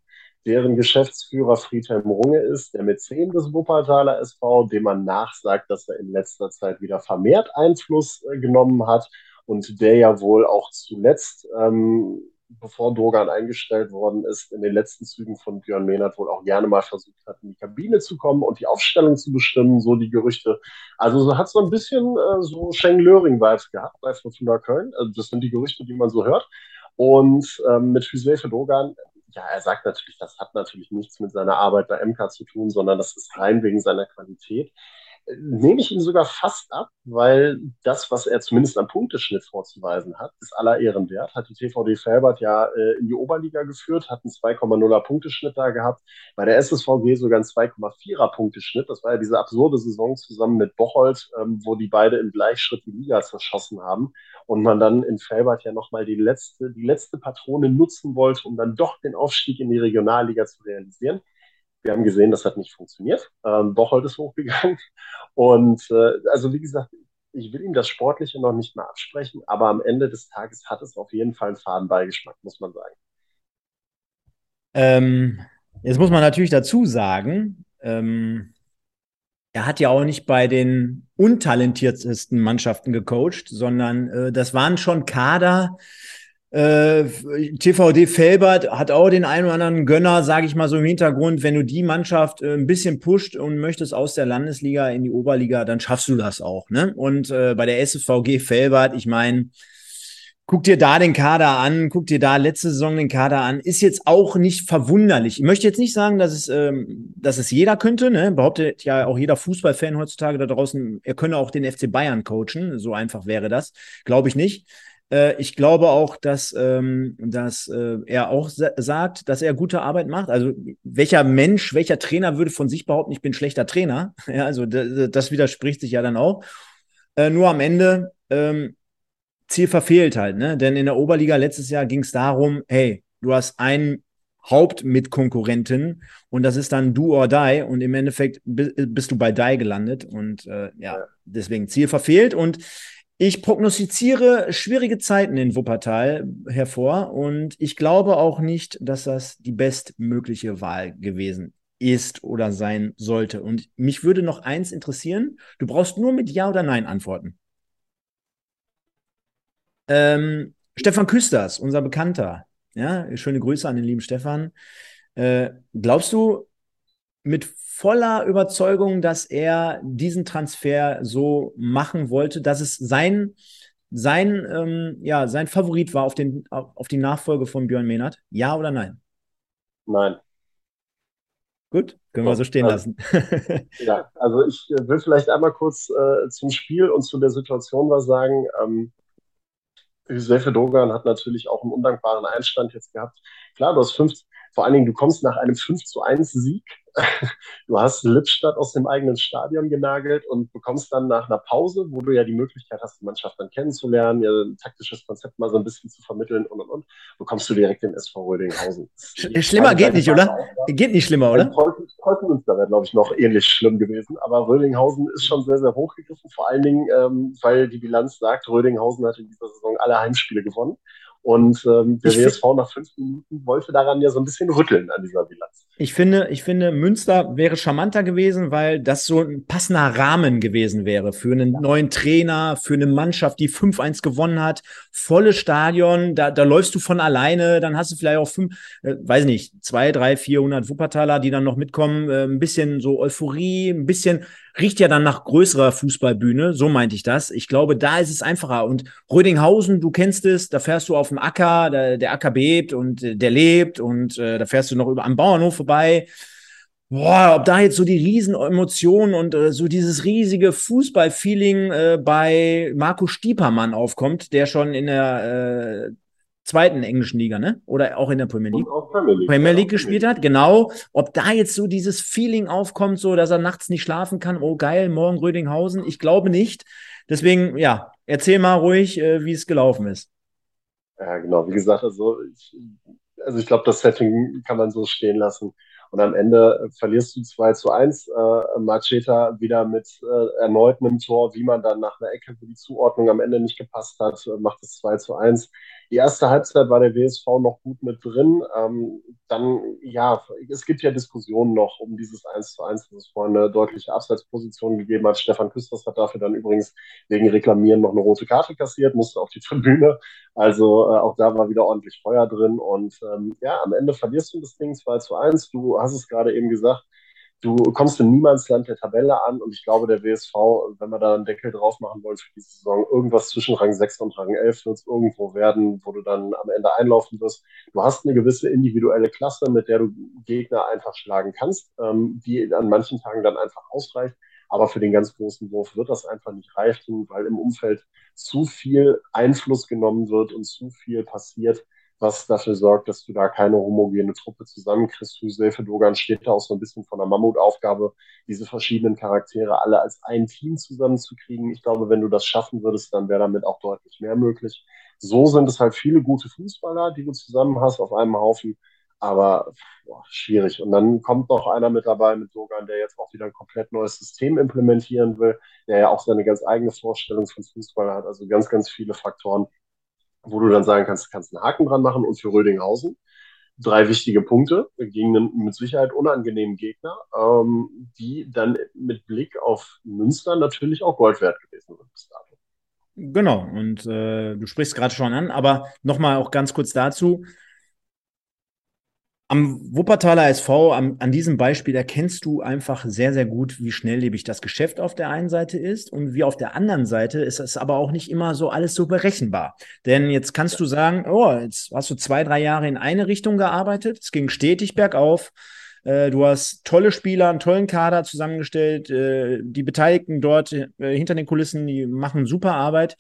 deren Geschäftsführer Friedhelm Runge ist, der Mäzen des Wuppertaler SV, dem man nachsagt, dass er in letzter Zeit wieder vermehrt Einfluss äh, genommen hat und der ja wohl auch zuletzt, ähm, bevor Dogan eingestellt worden ist, in den letzten Zügen von Björn Mehnert wohl auch gerne mal versucht hat, in die Kabine zu kommen und die Aufstellung zu bestimmen, so die Gerüchte. Also so hat so ein bisschen äh, so Schenk Löring-Vibes gehabt bei Fortuna Köln. Also das sind die Gerüchte, die man so hört. Und ähm, mit Hüseyin Dogan, ja, er sagt natürlich, das hat natürlich nichts mit seiner Arbeit bei MK zu tun, sondern das ist rein wegen seiner Qualität nehme ich ihm sogar fast ab, weil das, was er zumindest am Punkteschnitt vorzuweisen hat, ist aller Ehren wert. Hat die TVD Felbert ja äh, in die Oberliga geführt, hat einen 2,0er Punkteschnitt da gehabt. Bei der SSVG sogar einen 2,4er Punkteschnitt. Das war ja diese absurde Saison zusammen mit Bocholt, ähm, wo die beide im Gleichschritt die Liga zerschossen haben und man dann in Felbert ja nochmal die letzte, die letzte Patrone nutzen wollte, um dann doch den Aufstieg in die Regionalliga zu realisieren. Wir haben gesehen, das hat nicht funktioniert. Ähm, Bocholt ist hochgegangen. Und äh, also wie gesagt, ich will ihm das Sportliche noch nicht mal absprechen, aber am Ende des Tages hat es auf jeden Fall einen Fadenbeigeschmack, muss man sagen. Ähm, jetzt muss man natürlich dazu sagen, ähm, er hat ja auch nicht bei den untalentiertesten Mannschaften gecoacht, sondern äh, das waren schon Kader, äh, TVD Felbert hat auch den einen oder anderen Gönner, sage ich mal so im Hintergrund. Wenn du die Mannschaft äh, ein bisschen pusht und möchtest aus der Landesliga in die Oberliga, dann schaffst du das auch. Ne? Und äh, bei der SSVG Felbert, ich meine, guck dir da den Kader an, guck dir da letzte Saison den Kader an, ist jetzt auch nicht verwunderlich. Ich möchte jetzt nicht sagen, dass es, ähm, dass es jeder könnte, ne? behauptet ja auch jeder Fußballfan heutzutage da draußen, er könne auch den FC Bayern coachen, so einfach wäre das, glaube ich nicht. Äh, ich glaube auch, dass, ähm, dass äh, er auch sa sagt, dass er gute Arbeit macht. Also welcher Mensch, welcher Trainer würde von sich behaupten, ich bin schlechter Trainer? Ja, also das widerspricht sich ja dann auch. Äh, nur am Ende ähm, Ziel verfehlt halt, ne? Denn in der Oberliga letztes Jahr ging es darum, hey, du hast einen Hauptmitkonkurrenten und das ist dann do or die und im Endeffekt bist du bei die gelandet und äh, ja, deswegen Ziel verfehlt und ich prognostiziere schwierige Zeiten in Wuppertal hervor und ich glaube auch nicht, dass das die bestmögliche Wahl gewesen ist oder sein sollte. Und mich würde noch eins interessieren. Du brauchst nur mit Ja oder Nein antworten. Ähm, Stefan Küsters, unser Bekannter. Ja, schöne Grüße an den lieben Stefan. Äh, glaubst du, mit voller Überzeugung, dass er diesen Transfer so machen wollte, dass es sein, sein, ähm, ja, sein Favorit war auf, den, auf die Nachfolge von Björn Mehnert? Ja oder nein? Nein. Gut, können wir so stehen also, lassen. ja, also ich äh, will vielleicht einmal kurz äh, zum Spiel und zu der Situation was sagen. Ähm, Dogan hat natürlich auch einen undankbaren Einstand jetzt gehabt. Klar, du hast fünf, vor allen Dingen, du kommst nach einem 5 zu 1 Sieg. Du hast Lippstadt aus dem eigenen Stadion genagelt und bekommst dann nach einer Pause, wo du ja die Möglichkeit hast, die Mannschaft dann kennenzulernen, ja, ein taktisches Konzept mal so ein bisschen zu vermitteln und und und, bekommst du direkt den SV Rödinghausen. Schlimmer geht nicht, oder? Geht nicht schlimmer, oder? Teufelmünster wäre, glaube ich, noch ähnlich schlimm gewesen. Aber Rödinghausen ist schon sehr, sehr hochgegriffen, vor allen Dingen, ähm, weil die Bilanz sagt, Rödinghausen hat in dieser Saison alle Heimspiele gewonnen. Und ähm, der WSV nach fünf Minuten wollte daran ja so ein bisschen rütteln an dieser Bilanz. Ich finde, ich finde, Münster wäre charmanter gewesen, weil das so ein passender Rahmen gewesen wäre für einen ja. neuen Trainer, für eine Mannschaft, die 5-1 gewonnen hat, volles Stadion, da, da läufst du von alleine, dann hast du vielleicht auch fünf, äh, weiß nicht, zwei, drei, vierhundert Wuppertaler, die dann noch mitkommen, äh, ein bisschen so Euphorie, ein bisschen riecht ja dann nach größerer Fußballbühne, so meinte ich das. Ich glaube, da ist es einfacher. Und Rödinghausen, du kennst es, da fährst du auf dem Acker, der, der Acker bebt und äh, der lebt und äh, da fährst du noch über am Bauernhof vorbei. Boah, ob da jetzt so die riesen Emotionen und äh, so dieses riesige Fußballfeeling äh, bei Marco Stiepermann aufkommt, der schon in der äh, zweiten englischen Liga, ne? Oder auch in der Premier League. Premier League, Premier League gespielt hat, genau. Ob da jetzt so dieses Feeling aufkommt, so dass er nachts nicht schlafen kann, oh geil, morgen Rödinghausen, ich glaube nicht. Deswegen, ja, erzähl mal ruhig, äh, wie es gelaufen ist. Ja, genau. Wie gesagt, also ich, also ich glaube, das Setting kann man so stehen lassen. Und am Ende verlierst du 2 zu 1. Äh, Macheta wieder mit äh, erneut einem Tor, wie man dann nach einer Ecke, wo die Zuordnung am Ende nicht gepasst hat, äh, macht es 2 zu 1. Die erste Halbzeit war der WSV noch gut mit drin. Ähm, dann, ja, es gibt ja Diskussionen noch um dieses 1 zu 1, dass es vorhin eine deutliche Abseitsposition gegeben hat. Stefan Küsters hat dafür dann übrigens wegen Reklamieren noch eine rote Karte kassiert, musste auf die Tribüne. Also äh, auch da war wieder ordentlich Feuer drin. Und ähm, ja, am Ende verlierst du das Ding 2 zu 1. Du hast es gerade eben gesagt, du kommst in Niemandsland der Tabelle an und ich glaube, der WSV, wenn wir da einen Deckel drauf machen wollen für die Saison, irgendwas zwischen Rang 6 und Rang 11 wird es irgendwo werden, wo du dann am Ende einlaufen wirst. Du hast eine gewisse individuelle Klasse, mit der du Gegner einfach schlagen kannst, ähm, die an manchen Tagen dann einfach ausreicht. Aber für den ganz großen Wurf wird das einfach nicht reichen, weil im Umfeld zu viel Einfluss genommen wird und zu viel passiert, was dafür sorgt, dass du da keine homogene Truppe zusammenkriegst. Hüsefe Dogan steht da auch so ein bisschen von der Mammutaufgabe, diese verschiedenen Charaktere alle als ein Team zusammenzukriegen. Ich glaube, wenn du das schaffen würdest, dann wäre damit auch deutlich mehr möglich. So sind es halt viele gute Fußballer, die du zusammen hast auf einem Haufen, aber boah, schwierig. Und dann kommt noch einer mit dabei mit Dogan, der jetzt auch wieder ein komplett neues System implementieren will, der ja auch seine ganz eigene Vorstellung von Fußball hat. Also ganz, ganz viele Faktoren, wo du dann sagen kannst, du kannst einen Haken dran machen und für Rödinghausen drei wichtige Punkte gegen einen mit Sicherheit unangenehmen Gegner, ähm, die dann mit Blick auf Münster natürlich auch Gold wert gewesen sind bis dato. Genau, und äh, du sprichst gerade schon an, aber nochmal auch ganz kurz dazu. Am Wuppertaler SV, am, an diesem Beispiel erkennst du einfach sehr, sehr gut, wie schnelllebig das Geschäft auf der einen Seite ist und wie auf der anderen Seite ist es aber auch nicht immer so alles so berechenbar. Denn jetzt kannst du sagen, oh, jetzt hast du zwei, drei Jahre in eine Richtung gearbeitet, es ging stetig bergauf. Äh, du hast tolle Spieler, einen tollen Kader zusammengestellt. Äh, die Beteiligten dort äh, hinter den Kulissen, die machen super Arbeit.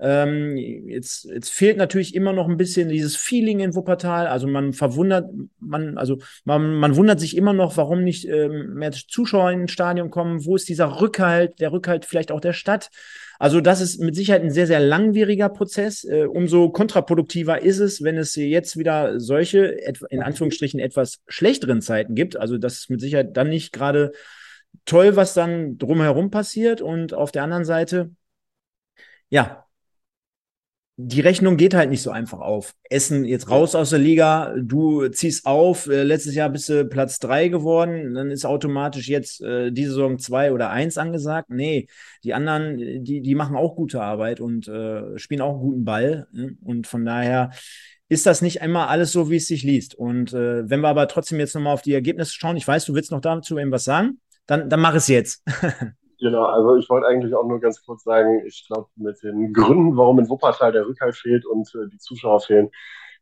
Ähm, jetzt, jetzt fehlt natürlich immer noch ein bisschen dieses Feeling in Wuppertal. Also man verwundert, man, also man, man wundert sich immer noch, warum nicht ähm, mehr Zuschauer ins Stadion kommen. Wo ist dieser Rückhalt, der Rückhalt vielleicht auch der Stadt? Also das ist mit Sicherheit ein sehr, sehr langwieriger Prozess. Äh, umso kontraproduktiver ist es, wenn es jetzt wieder solche, in Anführungsstrichen, etwas schlechteren Zeiten gibt. Also das ist mit Sicherheit dann nicht gerade toll, was dann drumherum passiert. Und auf der anderen Seite, ja, die Rechnung geht halt nicht so einfach auf. Essen jetzt raus aus der Liga, du ziehst auf, äh, letztes Jahr bist du Platz drei geworden, dann ist automatisch jetzt äh, die Saison zwei oder eins angesagt. Nee, die anderen, die, die machen auch gute Arbeit und äh, spielen auch einen guten Ball. Ne? Und von daher ist das nicht einmal alles so, wie es sich liest. Und äh, wenn wir aber trotzdem jetzt nochmal auf die Ergebnisse schauen, ich weiß, du willst noch dazu eben was sagen, dann, dann mach es jetzt. Genau, also ich wollte eigentlich auch nur ganz kurz sagen, ich glaube, mit den Gründen, warum in Wuppertal der Rückhalt fehlt und äh, die Zuschauer fehlen,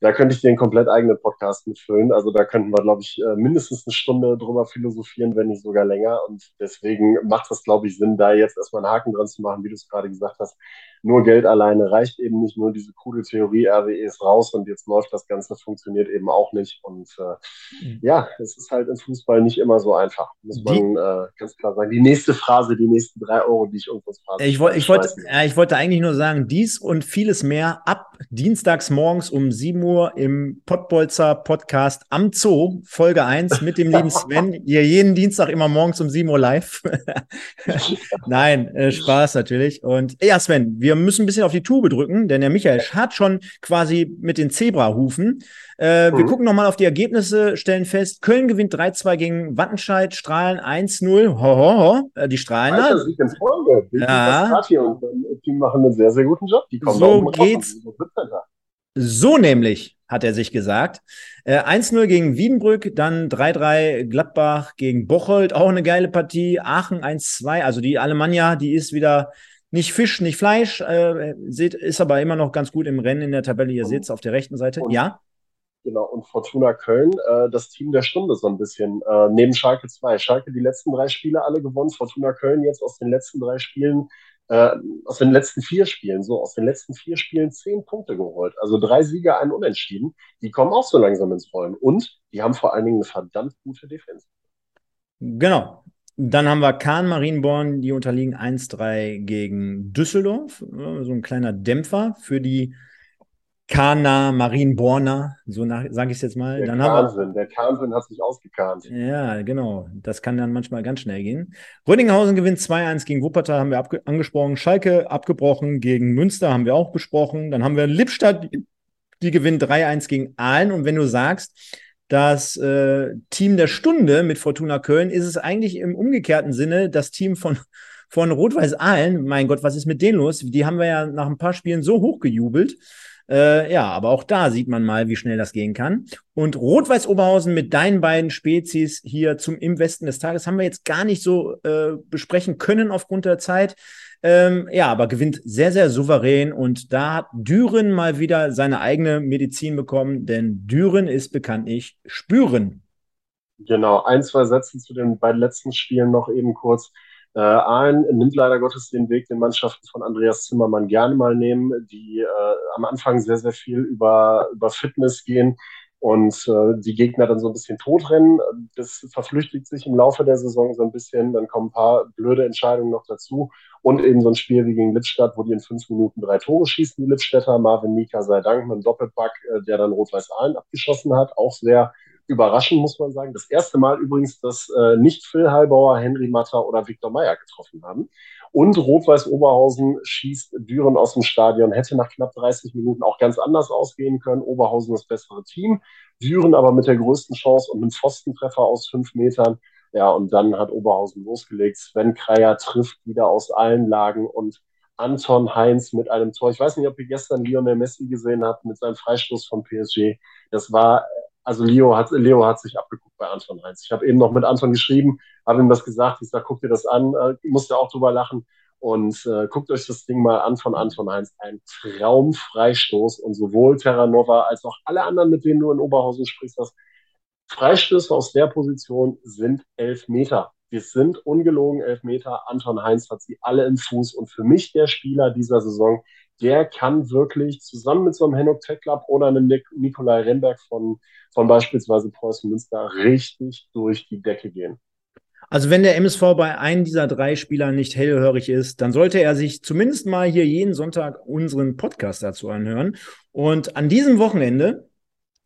da könnte ich den komplett eigenen Podcast mitfüllen. Also da könnten wir, glaube ich, äh, mindestens eine Stunde drüber philosophieren, wenn nicht sogar länger. Und deswegen macht es, glaube ich, Sinn, da jetzt erstmal einen Haken dran zu machen, wie du es gerade gesagt hast. Nur Geld alleine reicht eben nicht, nur diese coole Theorie, RWE ist raus und jetzt läuft das Ganze, funktioniert eben auch nicht. Und äh, mhm. ja, es ist halt im Fußball nicht immer so einfach, muss man äh, ganz klar sagen. Die nächste Phrase, die nächsten drei Euro, die ich irgendwas Phrase Ich, wollt, ich, wollte, ja, ich wollte eigentlich nur sagen, dies und vieles mehr ab dienstags morgens um 7 Uhr im Pottbolzer Podcast am Zoo, Folge 1 mit dem lieben Sven. Hier jeden Dienstag immer morgens um 7 Uhr live. Nein, äh, Spaß natürlich. Und ja, Sven, wir wir müssen ein bisschen auf die Tube drücken, denn der Michael hat schon quasi mit den Zebrahufen. Äh, mhm. Wir gucken nochmal auf die Ergebnisse, stellen fest, Köln gewinnt 3-2 gegen Wattenscheid, Strahlen 1-0. Ho, ho. Äh, die Strahlen. Alter, Sieg in Folge. Ja. Und die machen einen sehr, sehr guten Job. Die kommen so geht's. So nämlich, hat er sich gesagt. Äh, 1-0 gegen Wiedenbrück, dann 3-3 Gladbach gegen Bocholt, auch eine geile Partie. Aachen 1-2, also die Alemannia, die ist wieder nicht Fisch, nicht Fleisch, äh, seht, ist aber immer noch ganz gut im Rennen in der Tabelle. Ihr seht es auf der rechten Seite. Und, ja? Genau, und Fortuna Köln, äh, das Team der Stunde so ein bisschen, äh, neben Schalke 2. Schalke die letzten drei Spiele alle gewonnen, Fortuna Köln jetzt aus den letzten drei Spielen, äh, aus den letzten vier Spielen, so aus den letzten vier Spielen zehn Punkte geholt. Also drei Sieger, einen Unentschieden. Die kommen auch so langsam ins Rollen. Und die haben vor allen Dingen eine verdammt gute Defense. Genau, dann haben wir Kahn Marienborn, die unterliegen 1-3 gegen Düsseldorf. So ein kleiner Dämpfer für die Kahner, Marienborner, so sage ich es jetzt mal. Der dann Kahnsinn, wir, der Kahnsinn hat sich ausgekahnt. Ja, genau. Das kann dann manchmal ganz schnell gehen. Rödinghausen gewinnt 2-1 gegen Wuppertal, haben wir angesprochen. Schalke abgebrochen gegen Münster, haben wir auch besprochen. Dann haben wir Lippstadt, die gewinnt 3-1 gegen Aalen. Und wenn du sagst, das äh, Team der Stunde mit Fortuna Köln ist es eigentlich im umgekehrten Sinne das Team von, von Rot-Weiß Aalen. Mein Gott, was ist mit denen los? Die haben wir ja nach ein paar Spielen so hochgejubelt. Äh, ja, aber auch da sieht man mal, wie schnell das gehen kann. Und Rot-Weiß Oberhausen mit deinen beiden Spezies hier zum Im Westen des Tages haben wir jetzt gar nicht so äh, besprechen können aufgrund der Zeit. Ähm, ja, aber gewinnt sehr, sehr souverän und da hat Düren mal wieder seine eigene Medizin bekommen, denn Düren ist bekanntlich spüren. Genau, ein, zwei Sätze zu den beiden letzten Spielen noch eben kurz. Äh, Aalen nimmt leider Gottes den Weg, den Mannschaften von Andreas Zimmermann gerne mal nehmen, die äh, am Anfang sehr, sehr viel über, über Fitness gehen und äh, die Gegner dann so ein bisschen totrennen. Das verflüchtigt sich im Laufe der Saison so ein bisschen. Dann kommen ein paar blöde Entscheidungen noch dazu. Und eben so ein Spiel wie gegen Lippstadt, wo die in fünf Minuten drei Tore schießen, die Lippstädter. Marvin Mika sei Dank mit einem Doppelpack, äh, der dann Rot-Weiß-Aalen abgeschossen hat. Auch sehr überraschend, muss man sagen. Das erste Mal übrigens, dass äh, nicht Phil Heilbauer, Henry Matter oder Viktor Meyer getroffen haben. Und Rot-Weiß Oberhausen schießt Düren aus dem Stadion. Hätte nach knapp 30 Minuten auch ganz anders ausgehen können. Oberhausen das bessere Team. Düren aber mit der größten Chance und einem Pfostentreffer aus fünf Metern. Ja, und dann hat Oberhausen losgelegt. Sven Kreier trifft wieder aus allen Lagen und Anton Heinz mit einem Tor. Ich weiß nicht, ob ihr gestern Lionel Messi gesehen habt mit seinem Freistoß von PSG. Das war, also Leo hat, Leo hat sich abgeguckt bei Anton Heinz. Ich habe eben noch mit Anton geschrieben habe ihm das gesagt. Ich sage, guck dir das an, äh, musste auch drüber lachen. Und äh, guckt euch das Ding mal an von Anton Heinz. Ein Traumfreistoß. Und sowohl Terranova als auch alle anderen, mit denen du in Oberhausen sprichst, das Freistöße aus der Position sind elf Meter. Wir sind ungelogen elf Meter. Anton Heinz hat sie alle im Fuß. Und für mich der Spieler dieser Saison, der kann wirklich zusammen mit so einem Henok Teklab oder einem Nik Nikolai Remberg von, von beispielsweise Preußen Münster richtig durch die Decke gehen. Also wenn der MSV bei einem dieser drei Spielern nicht hellhörig ist, dann sollte er sich zumindest mal hier jeden Sonntag unseren Podcast dazu anhören. Und an diesem Wochenende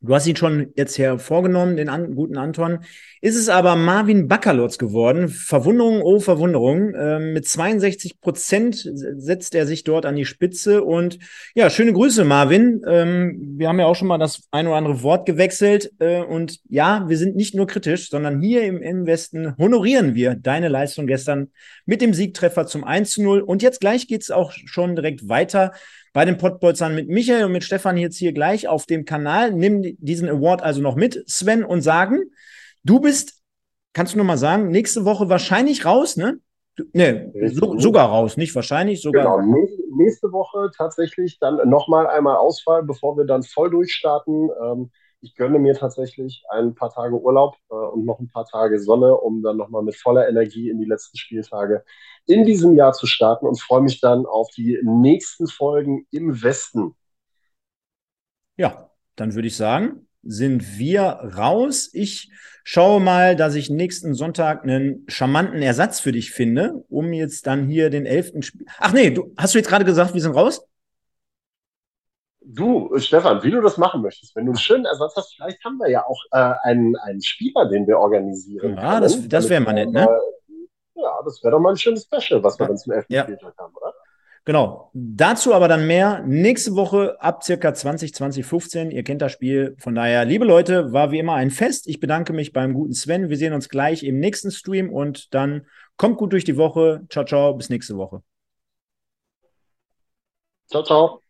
Du hast ihn schon jetzt hervorgenommen, den an, guten Anton. Ist es aber Marvin Bakalotz geworden. Verwunderung, oh Verwunderung. Ähm, mit 62 Prozent setzt er sich dort an die Spitze. Und ja, schöne Grüße, Marvin. Ähm, wir haben ja auch schon mal das ein oder andere Wort gewechselt. Äh, und ja, wir sind nicht nur kritisch, sondern hier im, im Westen honorieren wir deine Leistung gestern mit dem Siegtreffer zum 1 zu 0. Und jetzt gleich geht's auch schon direkt weiter bei den Pottbolzern mit Michael und mit Stefan jetzt hier gleich auf dem Kanal. Nimm diesen Award also noch mit, Sven, und sagen, du bist, kannst du noch mal sagen, nächste Woche wahrscheinlich raus, ne? Ne, so, sogar raus, nicht wahrscheinlich, sogar. Genau, nächste, Woche tatsächlich dann nochmal einmal Auswahl, bevor wir dann voll durchstarten. Ähm, ich gönne mir tatsächlich ein paar Tage Urlaub äh, und noch ein paar Tage Sonne, um dann nochmal mit voller Energie in die letzten Spieltage in diesem Jahr zu starten und freue mich dann auf die nächsten Folgen im Westen. Ja, dann würde ich sagen, sind wir raus. Ich schaue mal, dass ich nächsten Sonntag einen charmanten Ersatz für dich finde, um jetzt dann hier den elften Spiel. Ach nee, du hast du jetzt gerade gesagt, wir sind raus? Du, Stefan, wie du das machen möchtest, wenn du einen schönen Ersatz hast, vielleicht haben wir ja auch äh, einen, einen Spieler, den wir organisieren. Ja, können, das, das wäre mal nett, ne? Ja, das wäre doch mal ein schönes Special, was wir dann zum 11. Ja. Spieltag haben, oder? Genau. Dazu aber dann mehr nächste Woche ab circa 20, 2015. Ihr kennt das Spiel. Von daher, liebe Leute, war wie immer ein Fest. Ich bedanke mich beim guten Sven. Wir sehen uns gleich im nächsten Stream und dann kommt gut durch die Woche. Ciao, ciao. Bis nächste Woche. Ciao, ciao.